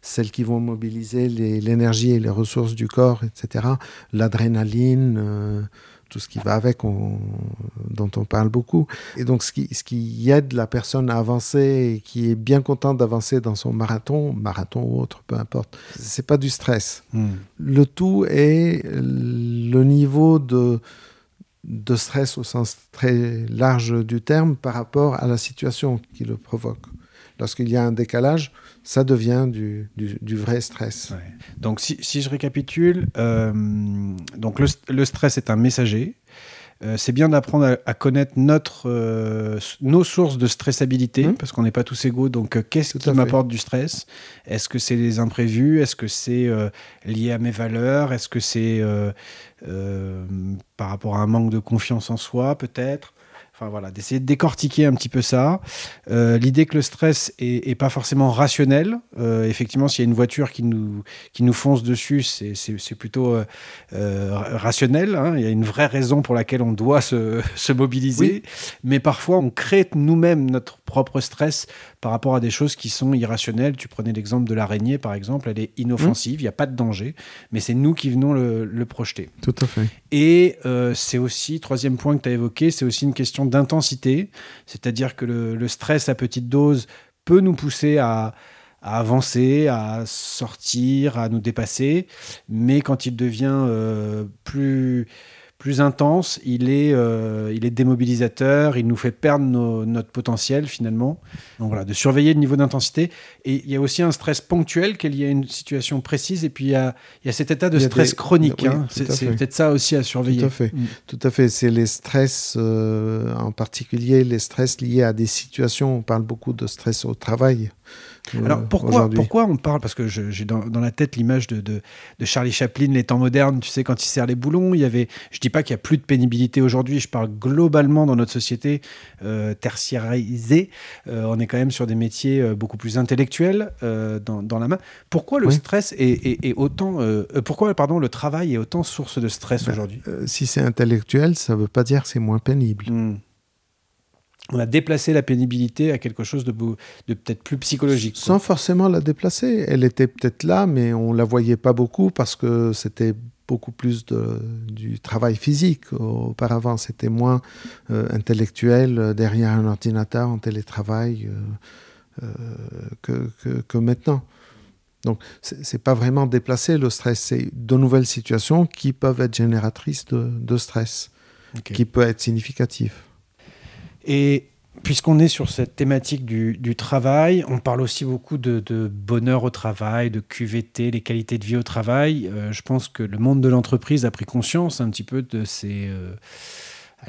celles qui vont mobiliser l'énergie et les ressources du corps, etc. L'adrénaline, tout ce qui va avec, on- dont on parle beaucoup. Et donc, ce qui, ce qui aide la personne à avancer et qui est bien content d'avancer dans son marathon, marathon ou autre, peu importe, c'est pas du stress. Le tout est le niveau de, de stress au sens très large du terme par rapport à la situation qui le provoque. Lorsqu'il y a un décalage, ça devient du, du- du vrai stress. Ouais. Donc, si, si je récapitule, euh, donc le, le stress est un messager. Euh, c'est bien d'apprendre à, à connaître notre, euh, nos sources de stressabilité, Mhm. parce qu'on n'est pas tous égaux. Donc, qu'est-ce qui m'apporte du stress? Est-ce que c'est les imprévus? Est-ce que c'est lié à mes valeurs? Est-ce que c'est par rapport à un manque de confiance en soi, peut-être? Enfin voilà, d'essayer de décortiquer un petit peu ça. Euh, L'idée que le stress est, est pas forcément rationnel. Euh, effectivement, s'il y a une voiture qui nous, qui nous fonce dessus, c'est- plutôt euh, euh, rationnel. hein. Il y a une vraie raison pour laquelle on doit se, (laughs) se mobiliser. Mais parfois, on crée nous-mêmes notre propre stress par rapport à des choses qui sont irrationnelles. Tu prenais l'exemple de l'araignée, par exemple. Elle est inoffensive, il n'y a pas de danger. Mais c'est nous qui venons le, le projeter. Tout à fait. Et euh, c'est aussi, troisième point que tu as évoqué, c'est aussi une question d'intensité. C'est-à-dire que le, le stress à petite dose peut nous pousser à, à avancer, à sortir, à nous dépasser. Mais quand il devient euh, plus, plus intense, il est, euh, il est démobilisateur, il nous fait perdre nos- notre potentiel finalement. Donc voilà, de surveiller le niveau d'intensité. Et il y a aussi un stress ponctuel qui est lié à une situation précise. Et puis il y a, il y a cet état de y stress des- chronique. oui, hein. C'est peut-être ça aussi à surveiller. Tout à fait. Mm. Tout à fait. C'est les stress, euh, en particulier les stress liés à des situations. On parle beaucoup de stress au travail. Alors pourquoi, pourquoi on parle Parce que j'ai dans, dans la tête l'image de, de, de Charlie Chaplin, les temps modernes, tu sais, quand il serre les boulons, il y avait. Je dis pas qu'il y a plus de pénibilité aujourd'hui, je parle globalement dans notre société euh, tertiarisée. Euh, on est quand même sur des métiers euh, beaucoup plus intellectuels euh, dans, dans la main. Pourquoi le Oui. stress est, est- est autant. pourquoi, pardon, le travail est autant source de stress Ben, aujourd'hui? si c'est intellectuel, ça ne veut pas dire que c'est moins pénible. Hmm. On a déplacé la pénibilité à quelque chose de, de peut-être plus psychologique. quoi. Sans forcément la déplacer. Elle était peut-être là, mais on la voyait pas beaucoup parce que c'était beaucoup plus de, du travail physique. Auparavant, c'était moins euh, intellectuel euh, derrière un ordinateur en télétravail euh, euh, que, que, que maintenant. Donc, c'est pas vraiment déplacé le stress, c'est de nouvelles situations qui peuvent être génératrices de, de stress, qui peut être significatif. Et puisqu'on est sur cette thématique du, travail, on parle aussi beaucoup de, bonheur au travail, de QVT, les qualités de vie au travail. Euh, je pense que le monde de l'entreprise a pris conscience un petit peu de ces... euh,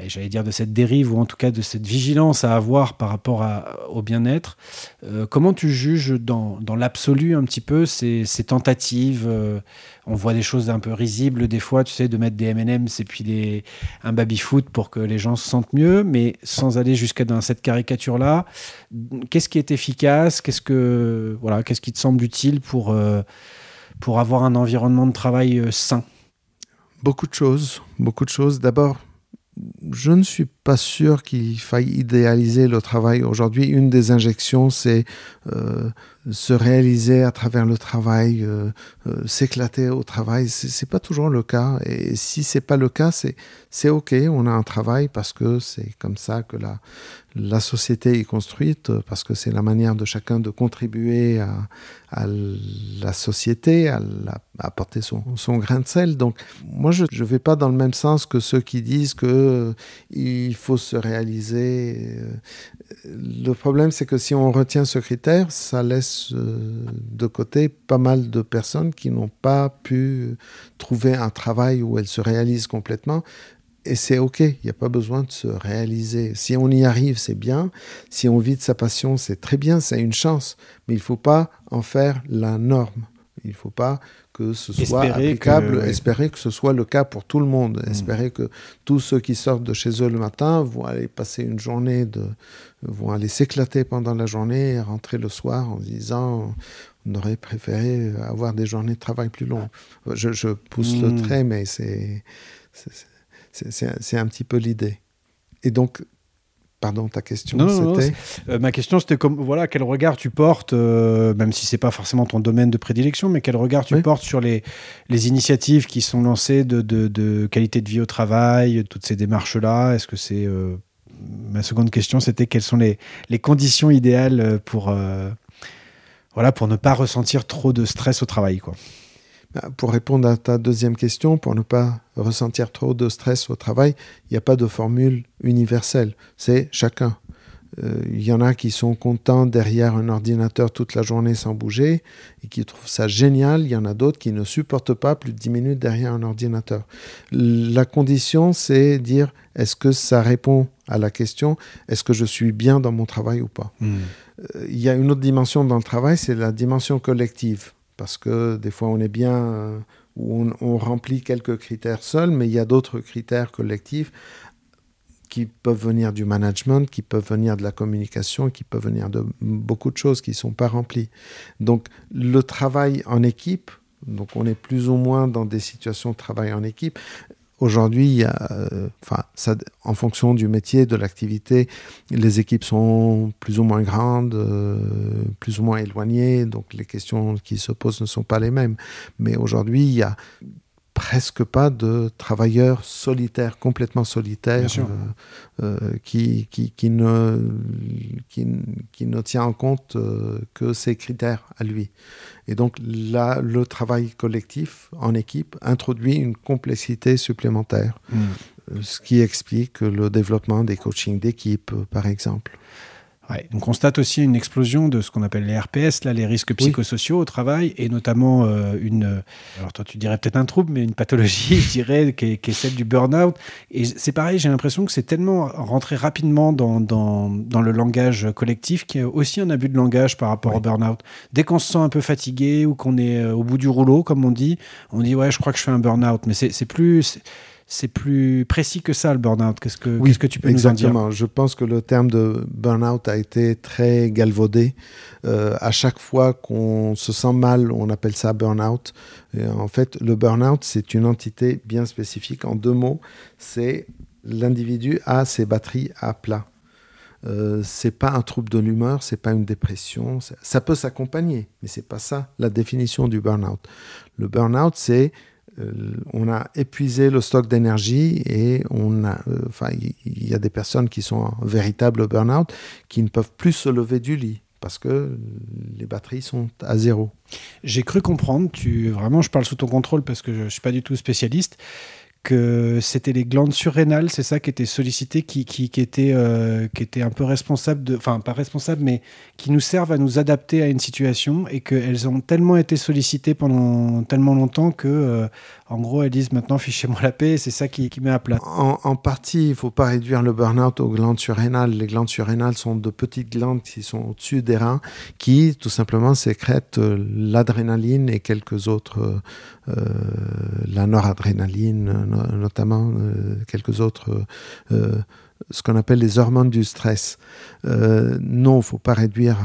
J'allais dire de cette dérive ou en tout cas de cette vigilance à avoir par rapport au bien-être. Euh, comment tu juges dans, l'absolu un petit peu ces, tentatives euh, On voit des choses un peu risibles des fois, tu sais, de mettre des M&M's et puis un baby-foot pour que les gens se sentent mieux, mais sans aller jusqu'à dans cette caricature-là. Qu'est-ce qui est efficace Qu'est-ce que voilà, qu'est-ce qui te semble utile pour euh, pour avoir un environnement de travail sain? Beaucoup de choses, beaucoup de choses. D'abord, je ne suis pas sûr qu'il faille idéaliser le travail. Aujourd'hui, une des injections, c'est euh, se réaliser à travers le travail, euh, euh, s'éclater au travail. C'est pas toujours le cas. Et si c'est pas le cas, c'est ok. On a un travail parce que c'est comme ça que la la société est construite, parce que c'est la manière de chacun de contribuer à, la société, à, la- apporter son, son grain de sel. Donc, moi, je ne vais pas dans le même sens que ceux qui disent que euh, faut se réaliser. Euh, Le problème, c'est que si on retient ce critère, ça laisse euh, de côté pas mal de personnes qui n'ont pas pu trouver un travail où elles se réalisent complètement. Et c'est OK, il n'y a pas besoin de se réaliser. Si on y arrive, c'est bien. Si on vit de sa passion, c'est très bien, c'est une chance. Mais il ne faut pas en faire la norme. Il ne faut pas que ce soit Espérer applicable, que- ouais. espérer que ce soit le cas pour tout le monde. Mm. Espérer que tous ceux qui sortent de chez eux le matin vont aller passer une journée, de, vont aller s'éclater pendant la journée et rentrer le soir en disant on aurait préféré avoir des journées de travail plus longues. Je, je pousse le Mm. trait, mais c'est c'est un petit peu l'idée. Et donc, pardon, ta question, Non, non, non, c'était Euh, Ma question, c'était comme voilà, quel regard tu portes, euh, même si c'est pas forcément ton domaine de prédilection, mais quel regard tu Oui. portes sur les, les initiatives qui sont lancées de, de, de qualité de vie au travail, toutes ces démarches-là? Est-ce que c'est euh, ma seconde question, c'était quelles sont les, les conditions idéales pour voilà pour ne pas ressentir trop de stress au travail, quoi? Bah, Pour répondre à ta deuxième question, pour ne pas ressentir trop de stress au travail, il n'y a pas de formule universelle. C'est chacun. Euh, Il y en a qui sont contents derrière un ordinateur toute la journée sans bouger et qui trouvent ça génial. Il y en a d'autres qui ne supportent pas plus de 10 minutes derrière un ordinateur. La condition, c'est dire est-ce que ça répond à la question est-ce que je suis bien dans mon travail ou pas? Euh, il y a une autre dimension dans le travail, c'est la dimension collective. Parce que des fois, on est bien, euh, on, on remplit quelques critères seuls, mais il y a d'autres critères collectifs qui peuvent venir du management, qui peuvent venir de la communication, qui peuvent venir de beaucoup de choses qui ne sont pas remplies. Donc, le travail en équipe, donc on est plus ou moins dans des situations de travail en équipe. Aujourd'hui, euh, en fonction du métier, de l'activité, les équipes sont plus ou moins grandes, euh, plus ou moins éloignées, donc les questions qui se posent ne sont pas les mêmes. Mais aujourd'hui, il y a presque pas de travailleurs solitaires, complètement solitaires, euh, euh, qui, qui, qui, ne, qui, qui ne tient en compte euh, que ses critères à lui. Et donc là, le travail collectif en équipe introduit une complexité supplémentaire, Mm. euh, ce qui explique le développement des coachings d'équipe, par exemple. Ouais. On constate aussi une explosion de ce qu'on appelle les RPS, là, les risques psychosociaux au travail, et notamment euh, une, alors toi tu dirais peut-être un trouble, mais une pathologie, (laughs) je dirais, qui est, qui est celle du burn-out. Et c'est pareil, j'ai l'impression que c'est tellement rentré rapidement dans, dans, dans, le langage collectif qu'il y a aussi un abus de langage par rapport au burn-out. Dès qu'on se sent un peu fatigué ou qu'on est euh, au bout du rouleau, comme on dit, on dit ouais, je crois que je fais un burn-out, mais c'est plus c'est plus précis que ça le burn-out. Qu'est-ce que, oui, que tu peux nous en dire Exactement. Je pense que le terme de burn-out a été très galvaudé. Euh, à chaque fois qu'on se sent mal, on appelle ça burn-out. Et en fait, le burn-out, c'est une entité bien spécifique. En deux mots, c'est l'individu a ses batteries à plat. Euh, c'est pas un trouble de l'humeur, c'est pas une dépression. Ça peut s'accompagner, mais c'est pas ça la définition du burn-out. Le burn-out, c'est on a épuisé le stock d'énergie et on a, euh, enfin, il y a des personnes qui sont en véritable burn-out qui ne peuvent plus se lever du lit parce que les batteries sont à zéro. J'ai cru comprendre, tu vraiment, je parle sous ton contrôle parce que je, ne suis pas du tout spécialiste que c'était les glandes surrénales, c'est ça qui était sollicité, qui, qui, était, euh, qui était un peu responsable de, enfin pas responsable, mais qui nous servent à nous adapter à une situation et qu'elles ont tellement été sollicitées pendant tellement longtemps que, euh, en gros, elles disent maintenant fichez-moi la paix, c'est ça qui, qui, met à plat. En, partie, il ne faut pas réduire le burn-out aux glandes surrénales. Les glandes surrénales sont de petites glandes qui sont au-dessus des reins, qui tout simplement sécrètent euh, l'adrénaline et quelques autres, la noradrénaline notamment euh, quelques autres, euh, euh, ce qu'on appelle les hormones du stress. non, il ne faut pas réduire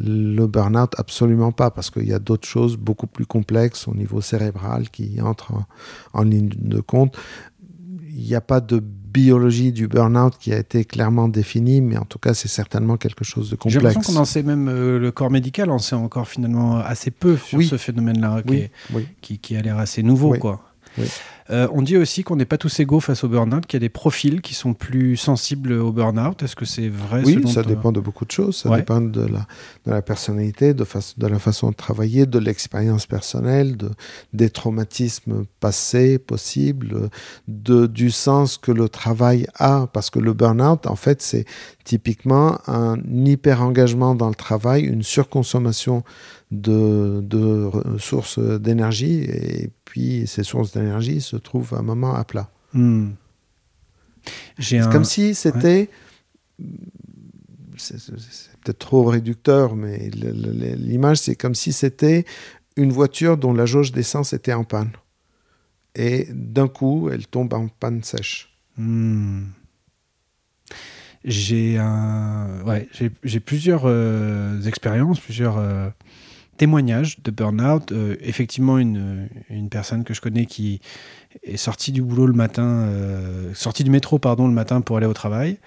le burn-out, absolument pas, parce qu'il y a d'autres choses beaucoup plus complexes au niveau cérébral qui entrent en, ligne de compte. Il n'y a pas de biologie du burn-out qui a été clairement définie, mais en tout cas, c'est certainement quelque chose de complexe. J'ai l'impression qu'on en sait même, le corps médical en sait encore finalement assez peu sur ce phénomène-là, qui, qui, a l'air assez nouveau. Quoi. Euh, on dit aussi qu'on n'est pas tous égaux face au burn-out, qu'il y a des profils qui sont plus sensibles au burn-out. Est-ce que c'est vrai Oui, ça dépend de beaucoup de choses. Ça dépend de la, de la personnalité, de, de, la façon de travailler, de l'expérience personnelle, de, des traumatismes passés possibles, de, du sens que le travail a. Parce que le burn-out, en fait, c'est typiquement un hyper-engagement dans le travail, une surconsommation de, de sources d'énergie et puis ces sources d'énergie se trouvent à un moment à plat. Hmm. C'est comme si c'était. C'est peut-être trop réducteur, mais l'image, c'est comme si c'était une voiture dont la jauge d'essence était en panne. Et d'un coup, elle tombe en panne sèche. Hmm. J'ai un... ouais, plusieurs euh, expériences, plusieurs. Euh, témoignage de burn-out. Euh, effectivement, une, une, personne que je connais qui est sortie du boulot le matin, euh, sortie du métro, pardon, le matin pour aller au travail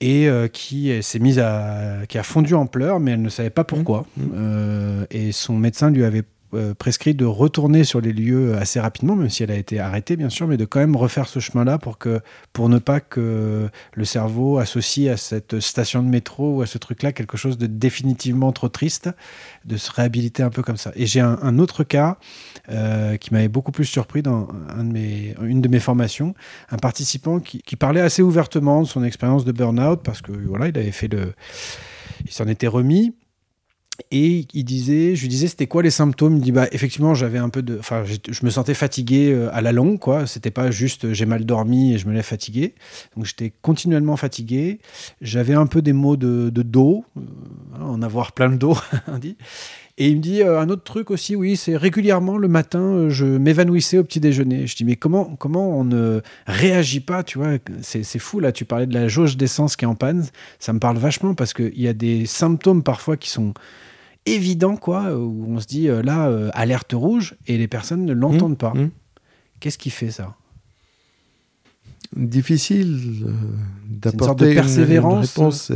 et euh, qui s'est mise à qui a fondu en pleurs mais elle ne savait pas pourquoi mmh. Mmh. et son médecin lui avait euh, prescrit de retourner sur les lieux assez rapidement, même si elle a été arrêtée, bien sûr, mais de quand même refaire ce chemin-là pour, pour ne pas que le cerveau associe à cette station de métro ou à ce truc-là quelque chose de définitivement trop triste, de se réhabiliter un peu comme ça. Et j'ai un, autre cas euh, qui m'avait beaucoup plus surpris dans une de mes formations, un participant qui, qui parlait assez ouvertement de son expérience de burn-out, parce que voilà, il avait fait le. Il s'en était remis et il disait, je lui disais, c'était quoi les symptômes? Il dit, bah, effectivement, j'avais un peu de. Enfin, je me sentais fatigué euh, à la longue, quoi. C'était pas juste j'ai mal dormi et je me lève fatigué. Donc, j'étais continuellement fatigué. J'avais un peu des maux de, dos, euh, en avoir plein le dos, (laughs) dit. Et il me dit euh, un autre truc aussi, oui, c'est régulièrement le matin, je m'évanouissais au petit déjeuner. Je dis, mais comment, comment on ne réagit pas, tu vois C'est fou, là, tu parlais de la jauge d'essence qui est en panne. Ça me parle vachement parce qu'il y a des symptômes parfois qui sont évident, quoi, où on se dit euh, là, euh, alerte rouge, et les personnes ne l'entendent mmh, pas. Mmh. Qu'est-ce qui fait ça? Difficile euh, d'apporter une, persévérance. réponse.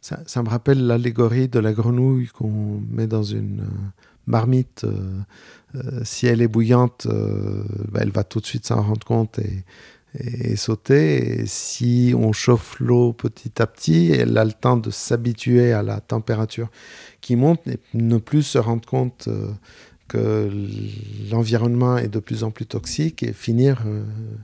Ça, me rappelle l'allégorie de la grenouille qu'on met dans une marmite. si elle est bouillante, bah, elle va tout de suite s'en rendre compte et, sauter. Et si on chauffe l'eau petit à petit, elle a le temps de s'habituer à la température qui monte et ne plus se rendre compte euh, que l'environnement est de plus en plus toxique et finir euh, euh,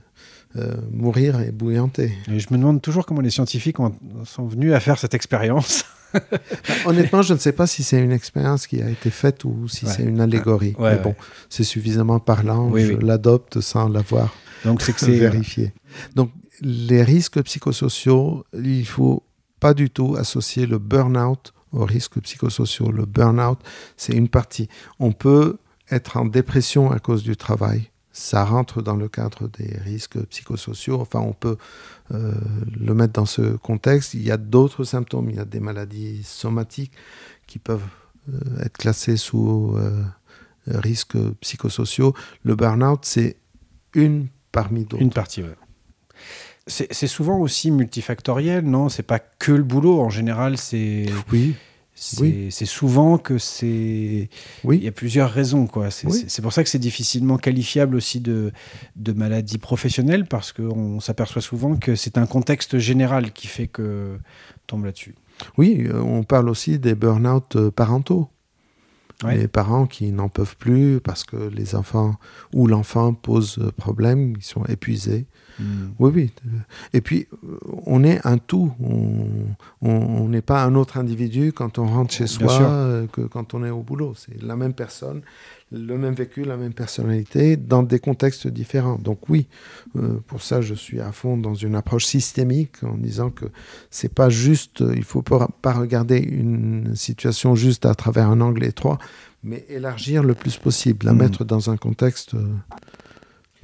mourir et bouillanter. Et je me demande toujours comment les scientifiques ont- sont venus à faire cette expérience. (laughs) Honnêtement, je ne sais pas si c'est une expérience qui a été faite ou si Ouais. c'est une allégorie. Ouais, Mais ouais. bon, c'est suffisamment parlant, Oui, je oui. l'adopte sans l'avoir Donc c'est (laughs) vérifié. Donc, les risques psychosociaux, il faut pas du tout associer le burn-out aux risques psychosociaux. Le burn-out, c'est une partie. On peut être en dépression à cause du travail. Ça rentre dans le cadre des risques psychosociaux. Enfin, on peut euh, le mettre dans ce contexte. Il y a d'autres symptômes. Il y a des maladies somatiques qui peuvent euh, être classées sous euh, risques psychosociaux. Le burn-out, c'est une parmi d'autres. Une partie. C'est c'est souvent aussi multifactoriel, non? C'est pas que le boulot. En général, c'est Oui, c'est Oui. souvent que c'est. oui. Il y a plusieurs raisons, quoi. C'est Oui. c'est- c'est pour ça que c'est difficilement qualifiable aussi de, de maladie professionnelle parce qu'on s'aperçoit souvent que c'est un contexte général qui fait que tombe là-dessus. Oui, euh, on parle aussi des burn-out euh, parentaux. Ouais. Les parents qui n'en peuvent plus parce que les enfants ou l'enfant pose problème, ils sont épuisés. Hmm. Oui, oui. Et puis, euh, on est un tout. On n'est pas un autre individu quand on rentre chez Bien soi sûr. euh, que quand on est au boulot. C'est la même personne, le même vécu, la même personnalité, dans des contextes différents. Donc oui, euh, pour ça, je suis à fond dans une approche systémique en disant que c'est pas juste, euh, il faut pas, regarder une situation juste à travers un angle étroit, mais élargir le plus possible, la Mm. mettre dans un contexte euh,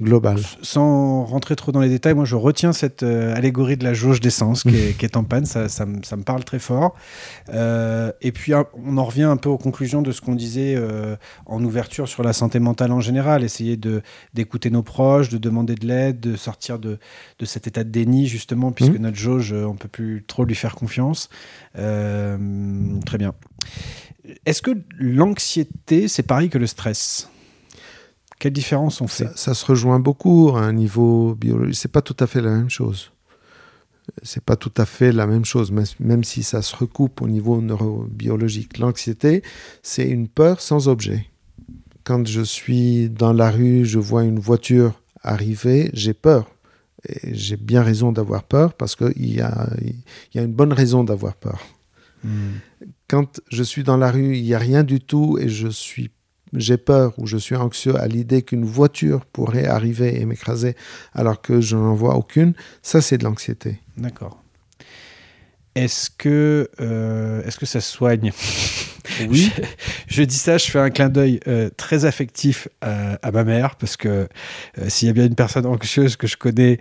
global. Sans rentrer trop dans les détails, moi je retiens cette euh, allégorie de la jauge d'essence qui, est- (laughs) qui est en panne, ça, ça, me- ça me parle très fort. Euh, et puis on en revient un peu aux conclusions de ce qu'on disait euh, en ouverture sur la santé mentale en général, essayer de d'écouter nos proches, de demander de l'aide, de sortir de, de cet état de déni justement, puisque Mhm. notre jauge, on peut plus trop lui faire confiance. Très bien. Est-ce que l'anxiété, c'est pareil que le stress? Quelle différence on fait? Ça, ça se rejoint beaucoup à un niveau biologique. C'est pas tout à fait la même chose. C'est pas tout à fait la même chose, même- si ça se recoupe au niveau neurobiologique. L'anxiété, c'est une peur sans objet. Quand je suis dans la rue, je vois une voiture arriver, j'ai peur. Et j'ai bien raison d'avoir peur parce qu'il y a, il y a une bonne raison d'avoir peur Hmm. quand je suis dans la rue, il n'y a rien du tout et je suis j'ai peur ou je suis anxieux à l'idée qu'une voiture pourrait arriver et m'écraser alors que je n'en vois aucune, ça c'est de l'anxiété. D'accord. Est-ce que, euh, est-ce que ça se soigne? Oui. (laughs) je, je dis ça, je fais un clin d'œil euh, très affectif à, à ma mère, parce que euh, s'il y a bien une personne anxieuse que je connais,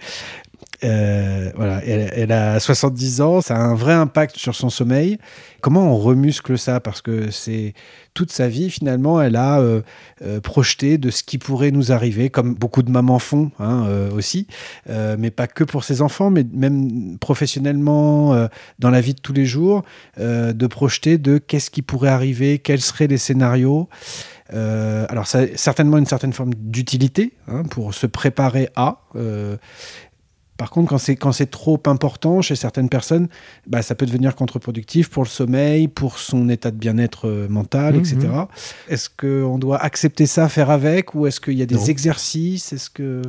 euh, voilà, elle, a 70 ans, ça a un vrai impact sur son sommeil. Comment on remuscle ça? Parce que c'est toute sa vie, finalement, elle a euh, euh, projeté de ce qui pourrait nous arriver, comme beaucoup de mamans font hein, aussi, mais pas que pour ses enfants, mais même professionnellement, dans la vie de tous les jours, de projeter de qu'est-ce qui pourrait arriver, quels seraient les scénarios. Alors, ça certainement une certaine forme d'utilité hein, pour se préparer à. Par contre, quand c'est quand c'est trop important chez certaines personnes, bah, ça peut devenir contre-productif pour le sommeil, pour son état de bien-être euh, mental, Mhm. etc. Est-ce qu'on doit accepter ça, faire avec, ou est-ce qu'il y a des Non. exercices? Est-ce que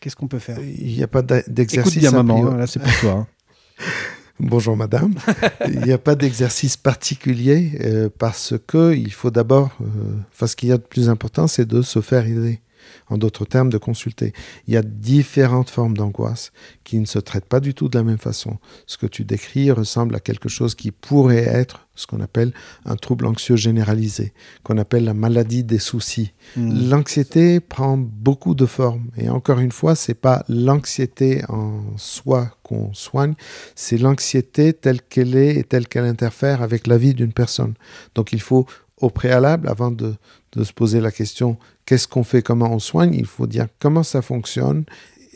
qu'est-ce qu'on peut faire? Il n'y a pas d'a- Écoute d'exercice. bien, maman. hein, là, c'est pour toi. hein. (laughs) Bonjour madame. (laughs) il n'y a pas d'exercice particulier euh, parce que il faut d'abord, euh, enfin ce qu'il y a de plus important, c'est de se faire aider. En d'autres termes, de consulter. Il y a différentes formes d'angoisse qui ne se traitent pas du tout de la même façon. Ce que tu décris ressemble à quelque chose qui pourrait être ce qu'on appelle un trouble anxieux généralisé, qu'on appelle la maladie des soucis. Hmm. L'anxiété prend beaucoup de formes. Et encore une fois, c'est pas l'anxiété en soi qu'on soigne, c'est l'anxiété telle qu'elle est et telle qu'elle interfère avec la vie d'une personne. Donc il faut, au préalable, avant de, de se poser la question qu'est-ce qu'on fait, comment on soigne, il faut dire comment ça fonctionne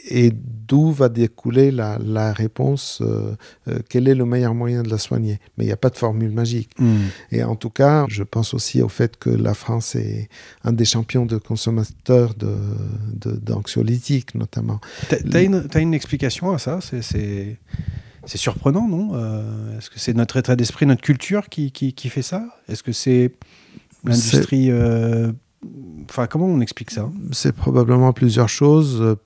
et d'où va découler la, la réponse, euh, euh, quel est le meilleur moyen de la soigner. Mais il n'y a pas de formule magique. Hmm. Et en tout cas, je pense aussi au fait que la France est un des champions de consommateurs de, de- d'anxiolytiques, notamment. T'as t'as une, t'as une explication à ça? C'est- C'est surprenant, non Euh, Est-ce que c'est notre état d'esprit, notre culture qui, qui, qui fait ça? Est-ce que c'est l'industrie euh, Enfin, comment on explique ça? C'est probablement plusieurs choses. Euh,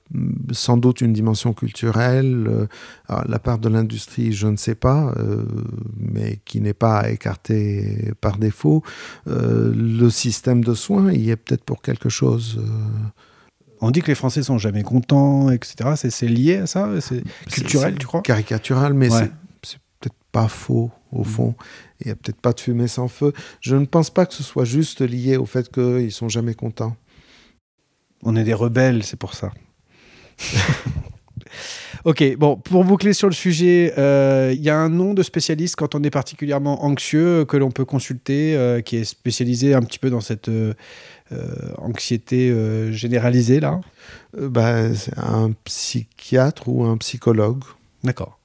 sans doute une dimension culturelle. alors, la part de l'industrie, je ne sais pas, euh, mais qui n'est pas écartée par défaut. Euh, le système de soins, il y est peut-être pour quelque chose. euh, On dit que les Français sont jamais contents, etc. C'est- lié à ça? C'est culturel, tu crois? Caricatural, mais Ouais. c'est- peut-être pas faux au fond. Il n'y a peut-être pas de fumée sans feu. Je ne pense pas que ce soit juste lié au fait qu'ils sont jamais contents. On est des rebelles, c'est pour ça. (laughs) ok, bon, pour boucler sur le sujet, euh, il y a un nom de spécialiste quand on est particulièrement anxieux euh, que l'on peut consulter, euh, qui est spécialisé un petit peu dans cette euh, anxiété euh, généralisée, là. Euh, bah, un psychiatre ou un psychologue. D'accord.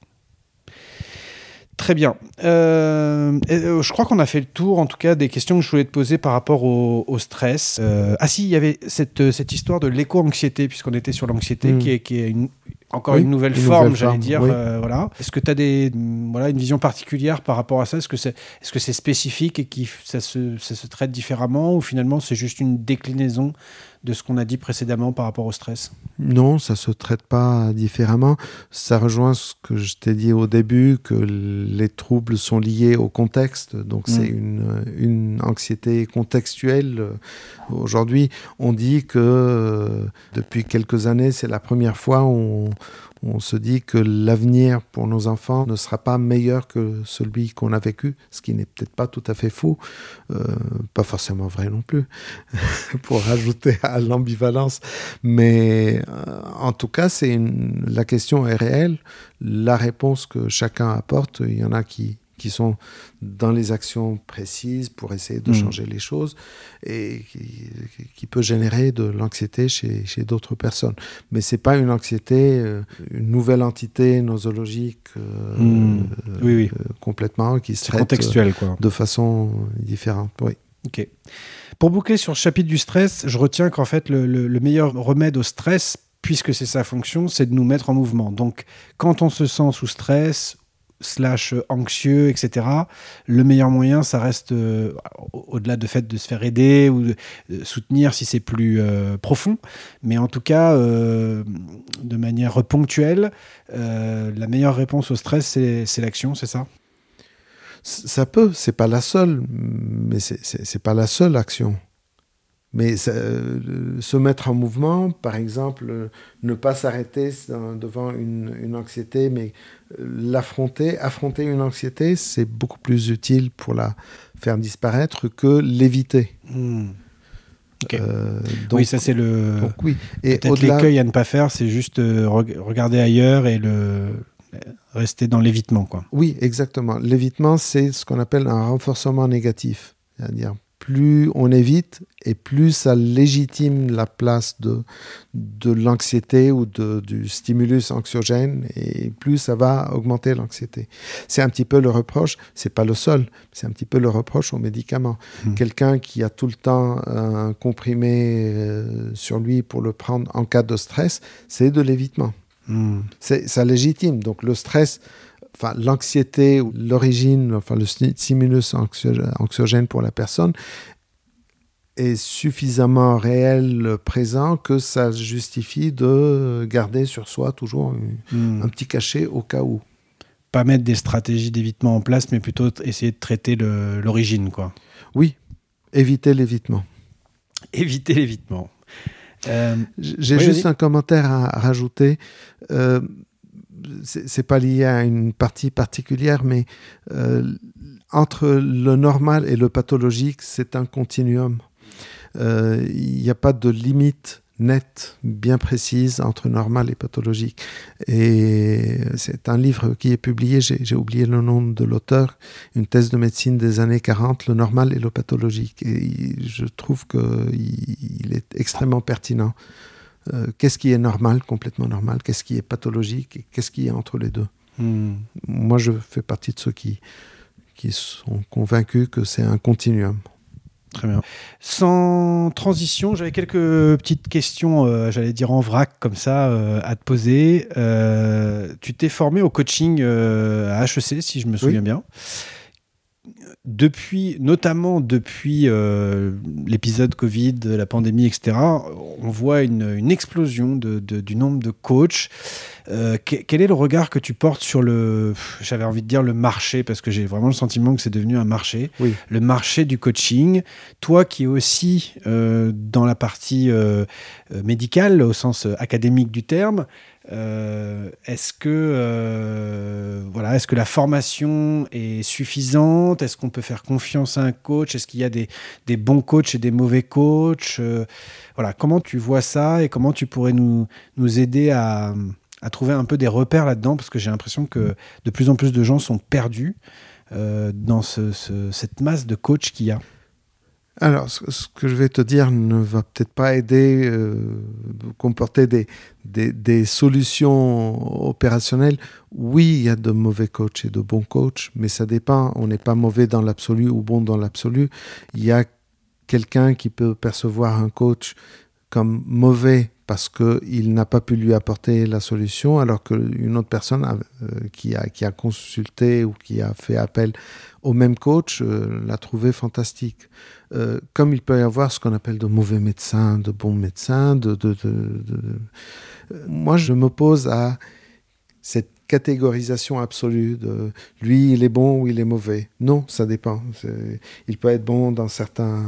Très bien. Euh, euh, je crois qu'on a fait le tour, en tout cas, des questions que je voulais te poser par rapport au, au stress. Euh, ah si, il y avait cette, euh, cette histoire de l'éco-anxiété, puisqu'on était sur l'anxiété, Mm. qui est, qui est une- encore Oui, une nouvelle une forme, j'allais dire. oui. euh, voilà. Est-ce que tu as des, voilà, une vision particulière par rapport à ça? Est-ce que c'est est -ce c'est spécifique et que ça se, ça se traite différemment ou finalement c'est juste une déclinaison de ce qu'on a dit précédemment par rapport au stress Non, ça se traite pas différemment. Ça rejoint ce que je t'ai dit au début, que les troubles sont liés au contexte. Donc Mm. c'est une, une anxiété contextuelle. Aujourd'hui, on dit que euh, depuis quelques années, c'est la première fois où on, on se dit que l'avenir pour nos enfants ne sera pas meilleur que celui qu'on a vécu, ce qui n'est peut-être pas tout à fait faux, euh, pas forcément vrai non plus, (laughs) pour rajouter à l'ambivalence. Mais euh, en tout cas, c'est la question est réelle. La réponse que chacun apporte, il y en a qui qui sont dans les actions précises pour essayer de Mhm. changer les choses et qui, qui peut générer de l'anxiété chez, chez d'autres personnes. Mais c'est pas une anxiété, euh, une nouvelle entité nosologique euh, euh, Oui, oui. euh, complètement qui se traite contextuel, quoi. de façon différente. Oui. Ok. Pour boucler sur le chapitre du stress, je retiens qu'en fait, le, le- le meilleur remède au stress, puisque c'est sa fonction, c'est de nous mettre en mouvement. Donc, quand on se sent sous stress, slash anxieux, etc., le meilleur moyen, ça reste, euh, au- au-delà de fait de se faire aider ou de, soutenir si c'est plus euh, profond, mais en tout cas, euh, de manière ponctuelle, euh, la meilleure réponse au stress, c'est l'action, c'est ça? Ça peut, c'est pas la seule, mais c'est pas la seule action. Mais ça, euh, se mettre en mouvement, par exemple, euh, ne pas s'arrêter devant une, une anxiété, mais euh, l'affronter, affronter une anxiété, c'est beaucoup plus utile pour la faire disparaître que l'éviter. Ok. Euh, donc, oui, ça c'est le... donc oui. Et Peut-être l'écueil à ne pas faire, c'est juste euh, reg- regarder ailleurs et le rester dans l'évitement, quoi. Oui, exactement. L'évitement, c'est ce qu'on appelle un renforcement négatif. C'est-à-dire, plus on évite et plus ça légitime la place de, de l'anxiété ou de, du stimulus anxiogène et plus ça va augmenter l'anxiété. C'est un petit peu le reproche, c'est pas le seul, c'est un petit peu le reproche aux médicaments. Hmm. Quelqu'un qui a tout le temps un comprimé euh, sur lui pour le prendre en cas de stress, c'est de l'évitement. Hmm. C'est ça légitime. Donc le stress, enfin l'anxiété ou l'origine, enfin le sti- stimulus anxio- anxiogène pour la personne est suffisamment réel, présent, que ça justifie de garder sur soi toujours un, Hmm. un petit cachet au cas où. Pas mettre des stratégies d'évitement en place, mais plutôt essayer de traiter l'origine, quoi. Oui, éviter l'évitement. Éviter l'évitement. Euh, J'ai Oui, juste un commentaire à rajouter. Euh, c'est pas lié à une partie particulière, mais euh, entre le normal et le pathologique, c'est un continuum. Euh, Il n'y a pas de limite nette, bien précise entre normal et pathologique. Et c'est un livre qui est publié, j'ai j'ai oublié le nom de l'auteur, une thèse de médecine des années 40, le normal et le pathologique. Et je trouve qu'il est extrêmement pertinent. Euh, qu'est-ce qui est normal, complètement normal, qu'est-ce qui est pathologique, qu'est-ce qui est entre les deux? hmm. Moi, je fais partie de ceux qui, qui sont convaincus que c'est un continuum. Très bien. Sans transition, j'avais quelques petites questions, euh, j'allais dire en vrac comme ça, euh, à te poser. Euh, tu t'es formé au coaching à HEC, si je me souviens bien. Depuis, notamment depuis euh, l'épisode Covid, la pandémie, etc., on voit une, une explosion de, de- du nombre de coachs. Euh, que- quel est le regard que tu portes sur le, j'avais envie de dire le marché, parce que j'ai vraiment le sentiment que c'est devenu un marché, Oui. le marché du coaching. Toi qui es aussi euh, dans la partie médicale, au sens académique du terme, euh, est-ce que euh, voilà, est-ce que la formation est suffisante? Est-ce qu'on peut faire confiance à un coach? Est-ce qu'il y a des, des bons coachs et des mauvais coachs? Euh, Voilà, comment tu vois ça et comment tu pourrais nous, nous aider à, à trouver un peu des repères là-dedans? Parce que j'ai l'impression que de plus en plus de gens sont perdus dans ce- cette masse de coachs qu'il y a. Alors, ce, que je vais te dire ne va peut-être pas aider, euh, comporter des, solutions opérationnelles. Oui, il y a de mauvais coachs et de bons coachs, mais ça dépend. On n'est pas mauvais dans l'absolu ou bon dans l'absolu. Il y a quelqu'un qui peut percevoir un coach comme mauvais parce qu'il n'a pas pu lui apporter la solution, alors qu'une autre personne euh, qui, a, qui a consulté ou qui a fait appel au même coach euh, l'a trouvé fantastique. Euh, comme il peut y avoir ce qu'on appelle de mauvais médecins, de bons médecins, de, moi je m'oppose à cette catégorisation absolue de lui il est bon ou il est mauvais. Non, ça dépend. Il peut être bon dans certains,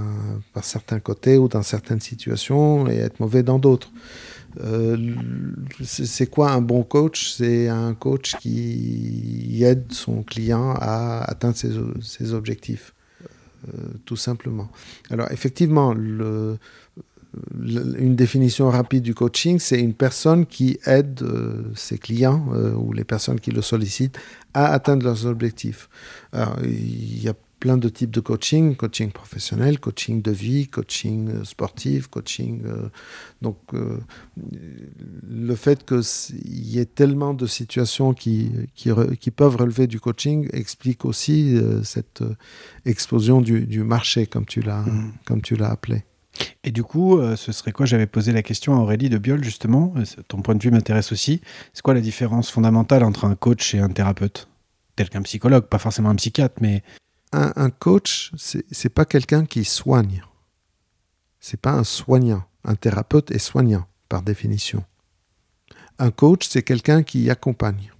par certains côtés ou dans certaines situations et être mauvais dans d'autres. Euh, c'est quoi un bon coach? C'est un coach qui aide son client à atteindre ses, objectifs, tout simplement. Alors effectivement, une définition rapide du coaching, c'est une personne qui aide euh, ses clients euh, ou les personnes qui le sollicitent à atteindre leurs objectifs. Il y a plein de types de coaching, coaching professionnel, coaching de vie, coaching euh, sportif, coaching... euh, donc, euh, le fait qu'il y ait tellement de situations qui, qui, peuvent relever du coaching explique aussi euh, cette explosion du, du marché, comme tu l'as comme tu l'as appelé. Et du coup, ce serait quoi? J'avais posé la question à Aurélie de Biol, justement. Ton point de vue m'intéresse aussi. C'est quoi la différence fondamentale entre un coach et un thérapeute? Tel qu'un psychologue, pas forcément un psychiatre, mais Un, un coach, c'est pas quelqu'un qui soigne. C'est pas un soignant. Un thérapeute est soignant, par définition. Un coach, c'est quelqu'un qui accompagne.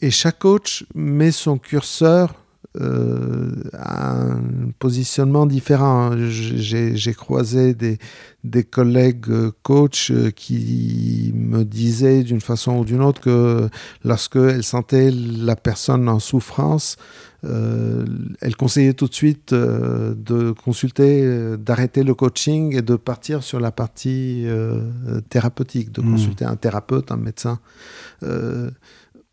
Et chaque coach met son curseur un positionnement différent. J'ai croisé des, des collègues euh, coachs euh, qui me disaient d'une façon ou d'une autre que lorsqu'elles sentaient la personne en souffrance, euh, elle conseillait tout de suite euh, de consulter, euh, d'arrêter le coaching et de partir sur la partie euh, thérapeutique, de Mhm. consulter un thérapeute, un médecin.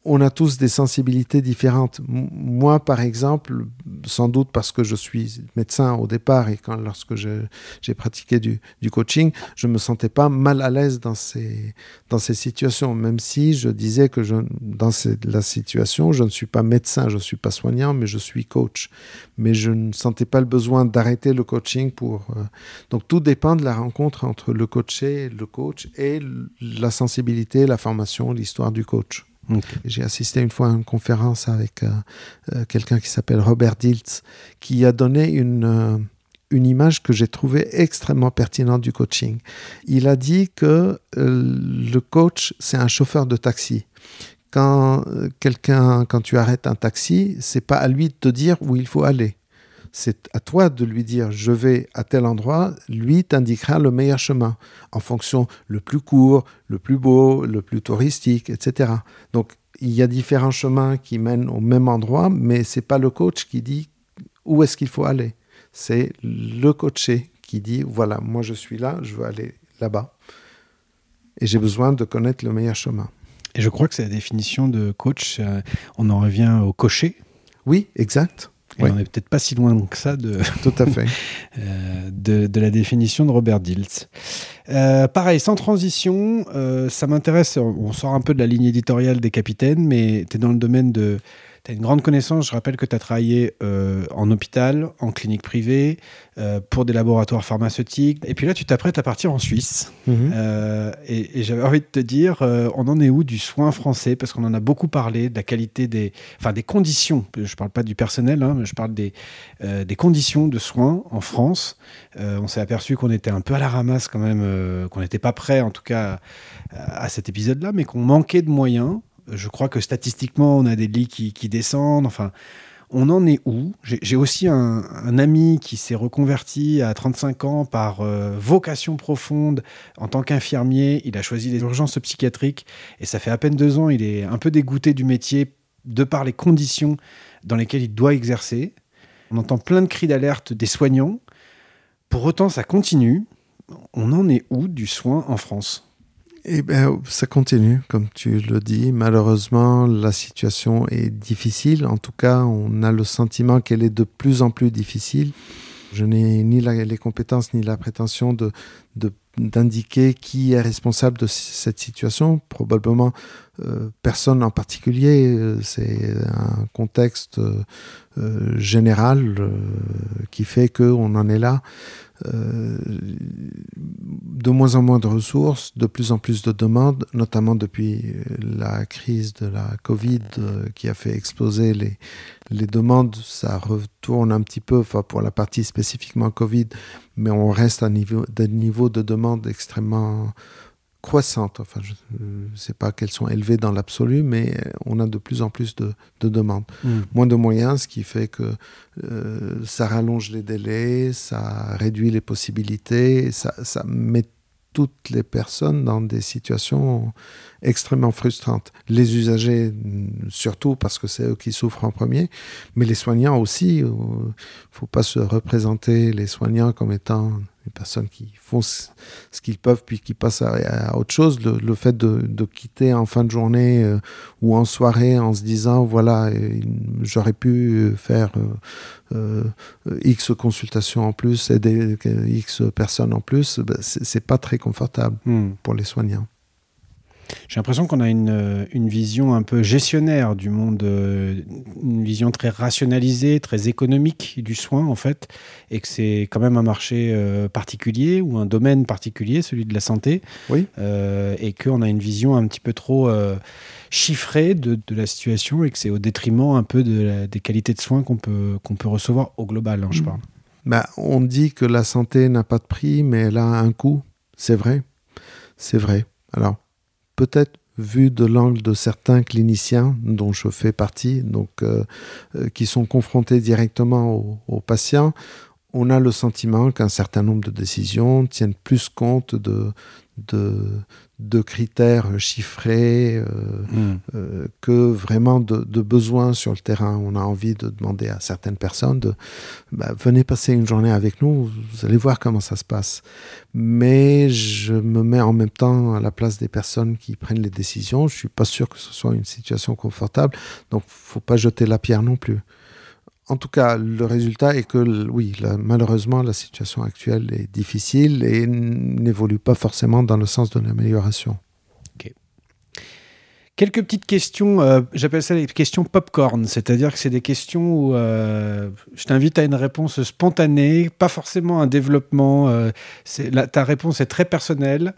On a tous des sensibilités différentes. Moi, par exemple, sans doute parce que je suis médecin au départ et lorsque j'ai pratiqué du, coaching, je me sentais pas mal à l'aise dans ces, dans ces situations, même si je disais que je, dans la situation, je ne suis pas médecin, je ne suis pas soignant, mais je suis coach. Mais je ne sentais pas le besoin d'arrêter le coaching pour... euh, Donc tout dépend de la rencontre entre le coaché, le coach et la sensibilité, la formation, l'histoire du coach. J'ai assisté une fois à une conférence avec euh, euh, quelqu'un qui s'appelle Robert Diltz, qui a donné une, euh, une image que j'ai trouvée extrêmement pertinente du coaching. Il a dit que le coach, c'est un chauffeur de taxi. Quand quelqu'un, quand tu arrêtes un taxi, c'est pas à lui de te dire où il faut aller. C'est à toi de lui dire je vais à tel endroit, lui t'indiquera le meilleur chemin en fonction le plus court, le plus beau, le plus touristique, etc. Donc il y a différents chemins qui mènent au même endroit, mais c'est pas le coach qui dit où est-ce qu'il faut aller. C'est le coaché qui dit voilà, moi je suis là, je veux aller là-bas. Et j'ai besoin de connaître le meilleur chemin. Et je crois que c'est la définition de coach. euh, on en revient au cocher. Oui, exact. Et Oui. on n'est peut-être pas si loin que ça de, (laughs) Tout à fait. (laughs) euh, de, de la définition de Robert Diltz. Euh, pareil, sans transition, euh, ça m'intéresse. On on sort un peu de la ligne éditoriale des capitaines, mais tu es dans le domaine de. Tu as une grande connaissance. Je rappelle que tu as travaillé euh, en hôpital, en clinique privée, euh, pour des laboratoires pharmaceutiques. Et puis là, tu t'apprêtes à partir en Suisse. Mhm. Euh, et et j'avais envie de te dire, on en est où du soin français? Parce qu'on en a beaucoup parlé, de la qualité des, enfin, des conditions. Je parle pas du personnel, hein, mais je parle des, des conditions de soins en France. On s'est aperçu qu'on était un peu à la ramasse quand même, qu'on n'était pas prêt en tout cas à, à cet épisode-là, mais qu'on manquait de moyens. Je crois que statistiquement, on a des lits qui, descendent. Enfin, on en est où? J'ai aussi un, un ami qui s'est reconverti à 35 ans par euh, vocation profonde en tant qu'infirmier. Il a choisi les urgences psychiatriques et ça fait à peine deux ans. Il est un peu dégoûté du métier de par les conditions dans lesquelles il doit exercer. On entend plein de cris d'alerte des soignants. Pour autant, ça continue. On en est où du soin en France? Eh bien, ça continue, comme tu le dis. Malheureusement, la situation est difficile. En tout cas, on a le sentiment qu'elle est de plus en plus difficile. Je n'ai ni les compétences ni la prétention de, d'indiquer qui est responsable de cette situation. Probablement euh, personne en particulier. C'est un contexte euh, général euh, qui fait qu'on en est là. Euh, de moins en moins de ressources, de plus en plus de demandes, notamment depuis euh, la crise de la Covid euh, qui a fait exploser les, les demandes. Ça retourne un petit peu, pour la partie spécifiquement Covid, mais on reste à niveau, des niveaux de demande extrêmement croissantes. Enfin, je ne sais pas qu'elles sont élevées dans l'absolu, mais euh, on a de plus en plus de, de demandes moins de moyens, ce qui fait que euh, ça rallonge les délais, ça réduit les possibilités, ça, ça met toutes les personnes dans des situations extrêmement frustrantes. Les usagers, mm, surtout parce que c'est eux qui souffrent en premier, mais les soignants aussi. Il ne faut pas se représenter les soignants comme étant des personnes qui font ce, qu'ils peuvent puis qui passent à, à autre chose. Le, le fait de, de quitter en fin de journée euh, ou en soirée en se disant voilà euh, j'aurais pu euh, faire euh, euh, x consultations en plus aider x personnes en plus ben, c'est c'est pas très confortable Hmm. pour les soignants J'ai l'impression qu'on a une, euh, une vision un peu gestionnaire du monde, euh, une vision très rationalisée, très économique du soin, en fait, et que c'est quand même un marché euh, particulier ou un domaine particulier, celui de la santé, Oui. Euh, et qu'on a une vision un petit peu trop euh, chiffrée de, de la situation et que c'est au détriment un peu de la- des qualités de soins qu'on peut, qu'on peut recevoir au global, hein, je Mm. parle. Ben, on dit que la santé n'a pas de prix, mais elle a un coût. C'est vrai. C'est vrai. Alors, peut-être vu de l'angle de certains cliniciens, dont je fais partie, donc, euh, euh, qui sont confrontés directement aux, aux patients, on a le sentiment qu'un certain nombre de décisions tiennent plus compte de, de, de critères chiffrés, euh, Hmm. euh, que vraiment de, de besoins sur le terrain. On a envie de demander à certaines personnes de bah, venez passer une journée avec nous, vous allez voir comment ça se passe. Mais je me mets en même temps à la place des personnes qui prennent les décisions. Je suis pas sûr que ce soit une situation confortable, donc faut pas jeter la pierre non plus. En tout cas, le résultat est que, oui, malheureusement, la situation actuelle est difficile et n'évolue pas forcément dans le sens de l'amélioration. Quelques petites questions, euh, j'appelle ça les questions popcorn, c'est-à-dire que c'est des questions où euh, je t'invite à une réponse spontanée, pas forcément un développement. euh, la- ta réponse est très personnelle.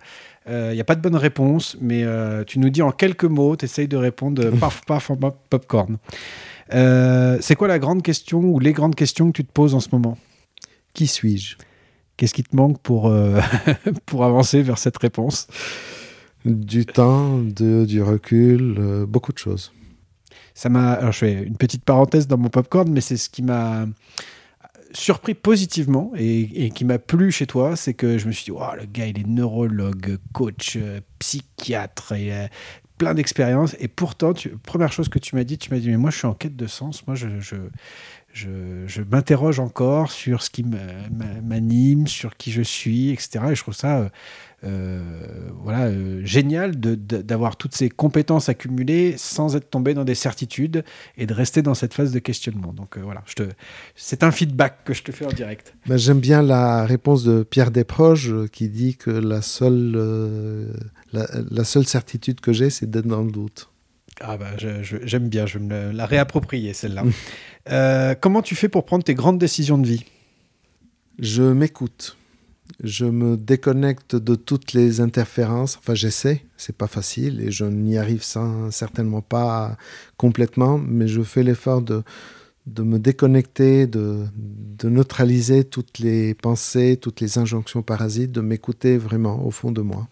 Il n'y a pas de bonne réponse, mais tu nous dis en quelques mots, tu essayes de répondre (laughs) paf, paf, en pop- popcorn. Euh, c'est quoi la grande question ou les grandes questions que tu te poses en ce moment? Qui suis-je? Qu'est-ce qui te manque pour, euh, (laughs) pour avancer vers cette réponse? Du temps, de, du recul, euh, beaucoup de choses. Ça m'a. Alors, je fais une petite parenthèse dans mon popcorn, mais c'est ce qui m'a surpris positivement et, et qui m'a plu chez toi, c'est que je me suis dit, Ouah, le gars, il est neurologue, coach, psychiatre, plein d'expériences. Et pourtant, première chose que tu m'as dit, tu m'as dit, mais moi, je suis en quête de sens. Moi, je, je, je, je m'interroge encore sur ce qui me- m'a- m'anime, sur qui je suis, etc. Et je trouve ça euh, voilà, euh, génial d'avoir toutes ces compétences accumulées sans être tombé dans des certitudes et de rester dans cette phase de questionnement. Donc euh, voilà, je te, c'est un feedback que je te fais en direct. Ben, J'aime bien la réponse de Pierre Desproges euh, qui dit que la seule, euh, la, la seule certitude que j'ai, c'est d'être dans le doute. Ah bah j'aime bien, je vais me la réapproprier celle-là. Euh, comment tu fais pour prendre tes grandes décisions de vie? Je m'écoute. Je me déconnecte de toutes les interférences. Enfin, j'essaie. C'est pas facile et je n'y arrive sans- certainement pas complètement, mais je fais l'effort de, de me déconnecter, de, de neutraliser toutes les pensées, toutes les injonctions parasites, de m'écouter vraiment au fond de moi.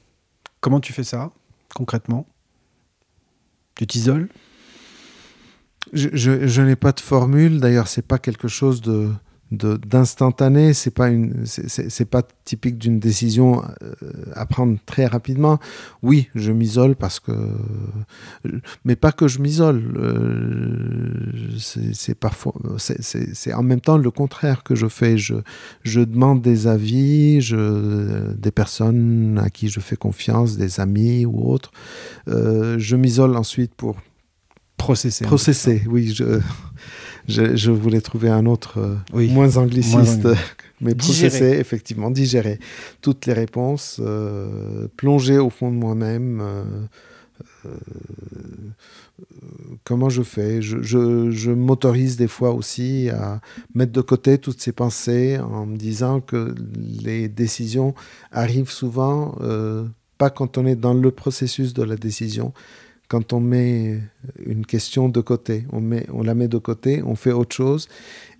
Comment tu fais ça concrètement? Tu t'isoles? Je, je- je n'ai pas de formule. D'ailleurs, c'est pas quelque chose de de- d'instantané. C'est pas une, c'est- pas typique d'une décision euh, à prendre très rapidement. Oui, je m'isole parce que, mais pas que je m'isole. euh, c'est parfois, c'est- en même temps le contraire que je fais. Je je demande des avis, je, des personnes à qui je fais confiance, des amis ou autres. Euh, je m'isole ensuite pour Processer. Processer, oui. Je, je, je voulais trouver un autre euh, Oui, moins angliciste, moins (laughs) mais Digérer. processer, effectivement, digérer toutes les réponses, euh, plonger au fond de moi-même. euh, comment je fais? Je, je, je m'autorise des fois aussi à mettre de côté toutes ces pensées en me disant que les décisions arrivent souvent, pas quand on est dans le processus de la décision, quand on met une question de côté, on, met, on la met de côté, on fait autre chose,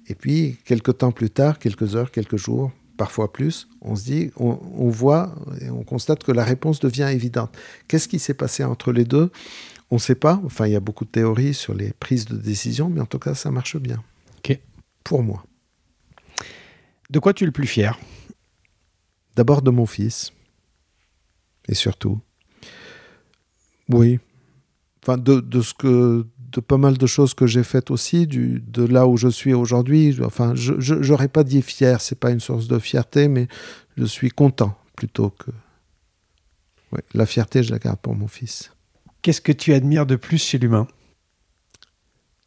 et puis quelques temps plus tard, quelques heures, quelques jours, parfois plus, on se dit, on, on voit et on constate que la réponse devient évidente. Qu'est-ce qui s'est passé entre les deux? On ne sait pas. Enfin, il y a beaucoup de théories sur les prises de décision, mais en tout cas, ça marche bien. Ok. Pour moi. De quoi tu es le plus fier? D'abord de mon fils. Et surtout. Oui. Enfin, de, de ce que. De pas mal de choses que j'ai faites aussi, du, de là où je suis aujourd'hui. Enfin, je n'aurais pas dit fier, c'est pas une source de fierté, mais je suis content plutôt que. Ouais, la fierté, je la garde pour mon fils. Qu'est-ce que tu admires de plus chez l'humain?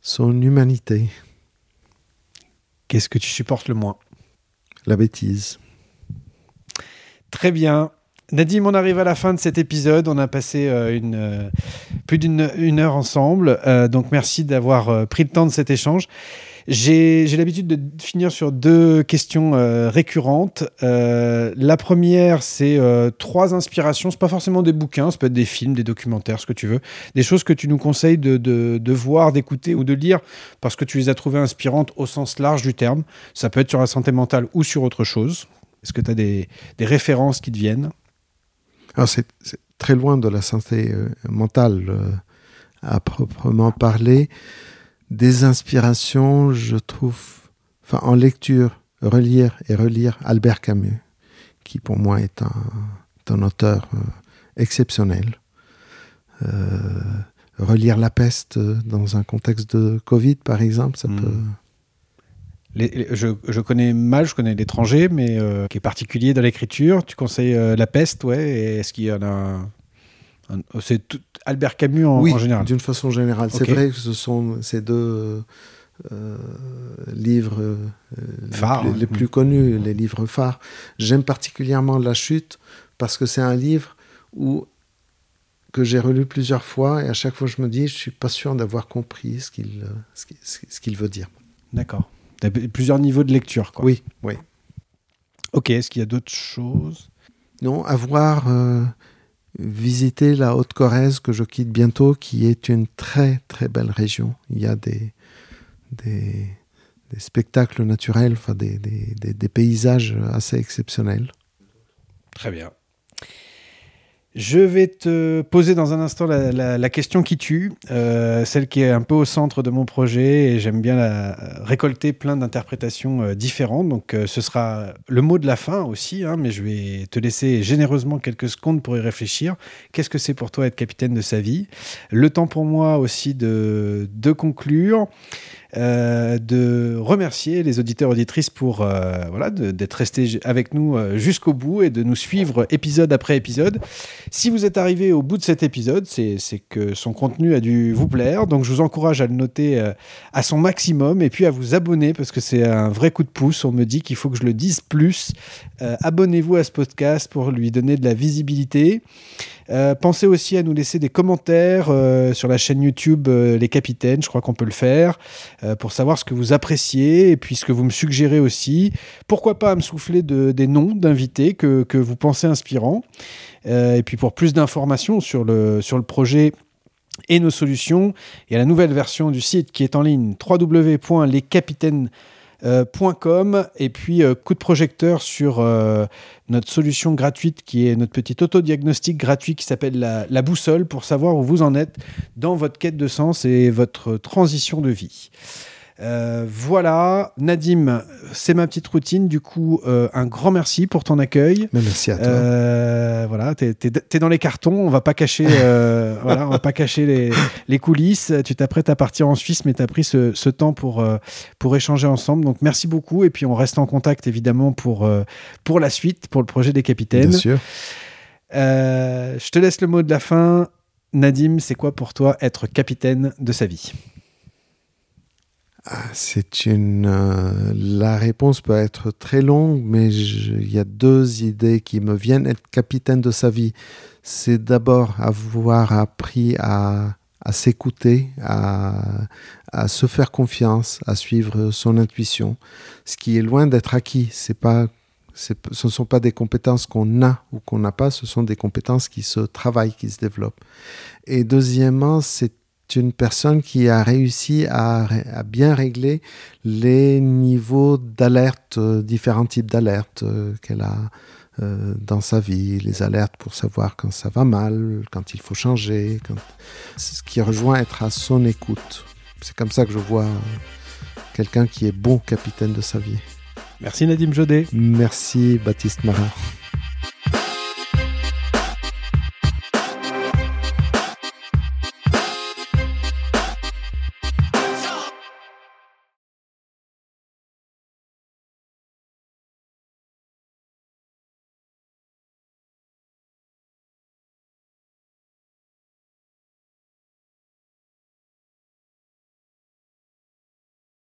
Son humanité, Qu'est-ce que tu supportes le moins? La bêtise. Très bien. Nadim, on arrive à la fin de cet épisode. On a passé euh, euh, plus d'une une heure ensemble. Euh, donc merci d'avoir pris le temps de cet échange. J'ai l'habitude de finir sur deux questions récurrentes. La première, c'est trois inspirations. C'est pas forcément des bouquins, ça peut être des films, des documentaires, ce que tu veux. Des choses que tu nous conseilles de, voir, d'écouter ou de lire parce que tu les as trouvées inspirantes au sens large du terme. Ça peut être sur la santé mentale ou sur autre chose. Est-ce que tu as des, références qui te viennent? C'est c'est très loin de la santé euh, mentale euh, à proprement parler. Des inspirations, je trouve, enfin, en lecture, relire et relire Albert Camus, qui pour moi est un, est un auteur euh, exceptionnel. Euh, relire La peste dans un contexte de Covid, par exemple, ça Mm. peut. Les- les- je, je connais mal, je connais l'étranger, mais euh, qui est particulier dans l'écriture. Tu conseilles euh, La peste, ouais. Est-ce qu'il y en a un- un- oh, C'est tout- Albert Camus en, oui, en général. d'une façon générale. C'est vrai que ce sont ces deux euh, livres Phares, les, plus connus, les livres phares. J'aime particulièrement La Chute parce que c'est un livre où que j'ai relu plusieurs fois et à chaque fois je me dis je suis pas sûr d'avoir compris ce qu'il ce qu'il- ce qu'il veut dire. D'accord. T'as plusieurs niveaux de lecture, quoi. Oui, oui. Ok, est-ce qu'il y a d'autres choses? Non, avoir euh, visité la Haute-Corrèze que je quitte bientôt, qui est une très très belle région. Il y a des, des, des spectacles naturels, enfin des, des- des paysages assez exceptionnels. Très bien. Je vais te poser dans un instant la, question qui tue, euh, celle qui est un peu au centre de mon projet et j'aime bien la- récolter plein d'interprétations euh, différentes. Donc euh, ce sera le mot de la fin aussi, hein, mais je vais te laisser généreusement quelques secondes pour y réfléchir. Qu'est-ce que c'est pour toi être capitaine de sa vie? Le temps pour moi aussi de conclure. Euh, de remercier les auditeurs auditrices pour euh, voilà d'être restés avec nous euh, jusqu'au bout et de nous suivre épisode après épisode. Si vous êtes arrivé au bout de cet épisode, c'est que son contenu a dû vous plaire. Donc je vous encourage à le noter à son maximum et puis à vous abonner parce que c'est un vrai coup de pouce. On me dit qu'il faut que je le dise plus. Abonnez-vous à ce podcast pour lui donner de la visibilité. Pensez aussi à nous laisser des commentaires sur la chaîne YouTube Les Capitaines, je crois qu'on peut le faire, pour savoir ce que vous appréciez et puis ce que vous me suggérez aussi. Pourquoi pas me souffler des noms d'invités que, que, vous pensez inspirants. et puis pour plus d'informations sur le, sur le projet et nos solutions, il y a la nouvelle version du site qui est en ligne www.lescapitaines.com euh, .com et puis euh, coup de projecteur sur euh, notre solution gratuite qui est notre petit autodiagnostic gratuit qui s'appelle la, la, boussole pour savoir où vous en êtes dans votre quête de sens et votre transition de vie. Euh, voilà, Nadim, c'est ma petite routine. Du coup, euh, un grand merci pour ton accueil. merci à toi. Euh, voilà, t'es es, dans les cartons. On va pas cacher, (laughs) voilà, on va pas cacher les, les coulisses. Tu t'apprêtes à partir en Suisse, mais tu as pris ce, ce, temps pour, pour échanger ensemble. Donc, merci beaucoup. Et puis, on reste en contact évidemment pour, pour la suite, pour le projet des capitaines. Bien sûr. je te laisse le mot de la fin. Nadim, c'est quoi pour toi être capitaine de sa vie? Ah, c'est une. Euh, la réponse peut être très longue, mais il y a deux idées qui me viennent. Être capitaine de sa vie, c'est d'abord avoir appris à, à s'écouter, à, se faire confiance, à suivre son intuition, ce qui est loin d'être acquis. C'est pas, ce ne sont pas des compétences qu'on a ou qu'on n'a pas, ce sont des compétences qui se travaillent, qui se développent. Et deuxièmement, c'est une personne qui a réussi à, bien régler les niveaux d'alerte, euh, différents types d'alertes euh, qu'elle a euh, dans sa vie, les alertes pour savoir quand ça va mal, quand il faut changer, ce qui rejoint être à son écoute. C'est comme ça que je vois quelqu'un qui est bon capitaine de sa vie. Merci Nadim Jodet. Merci Baptiste Marin.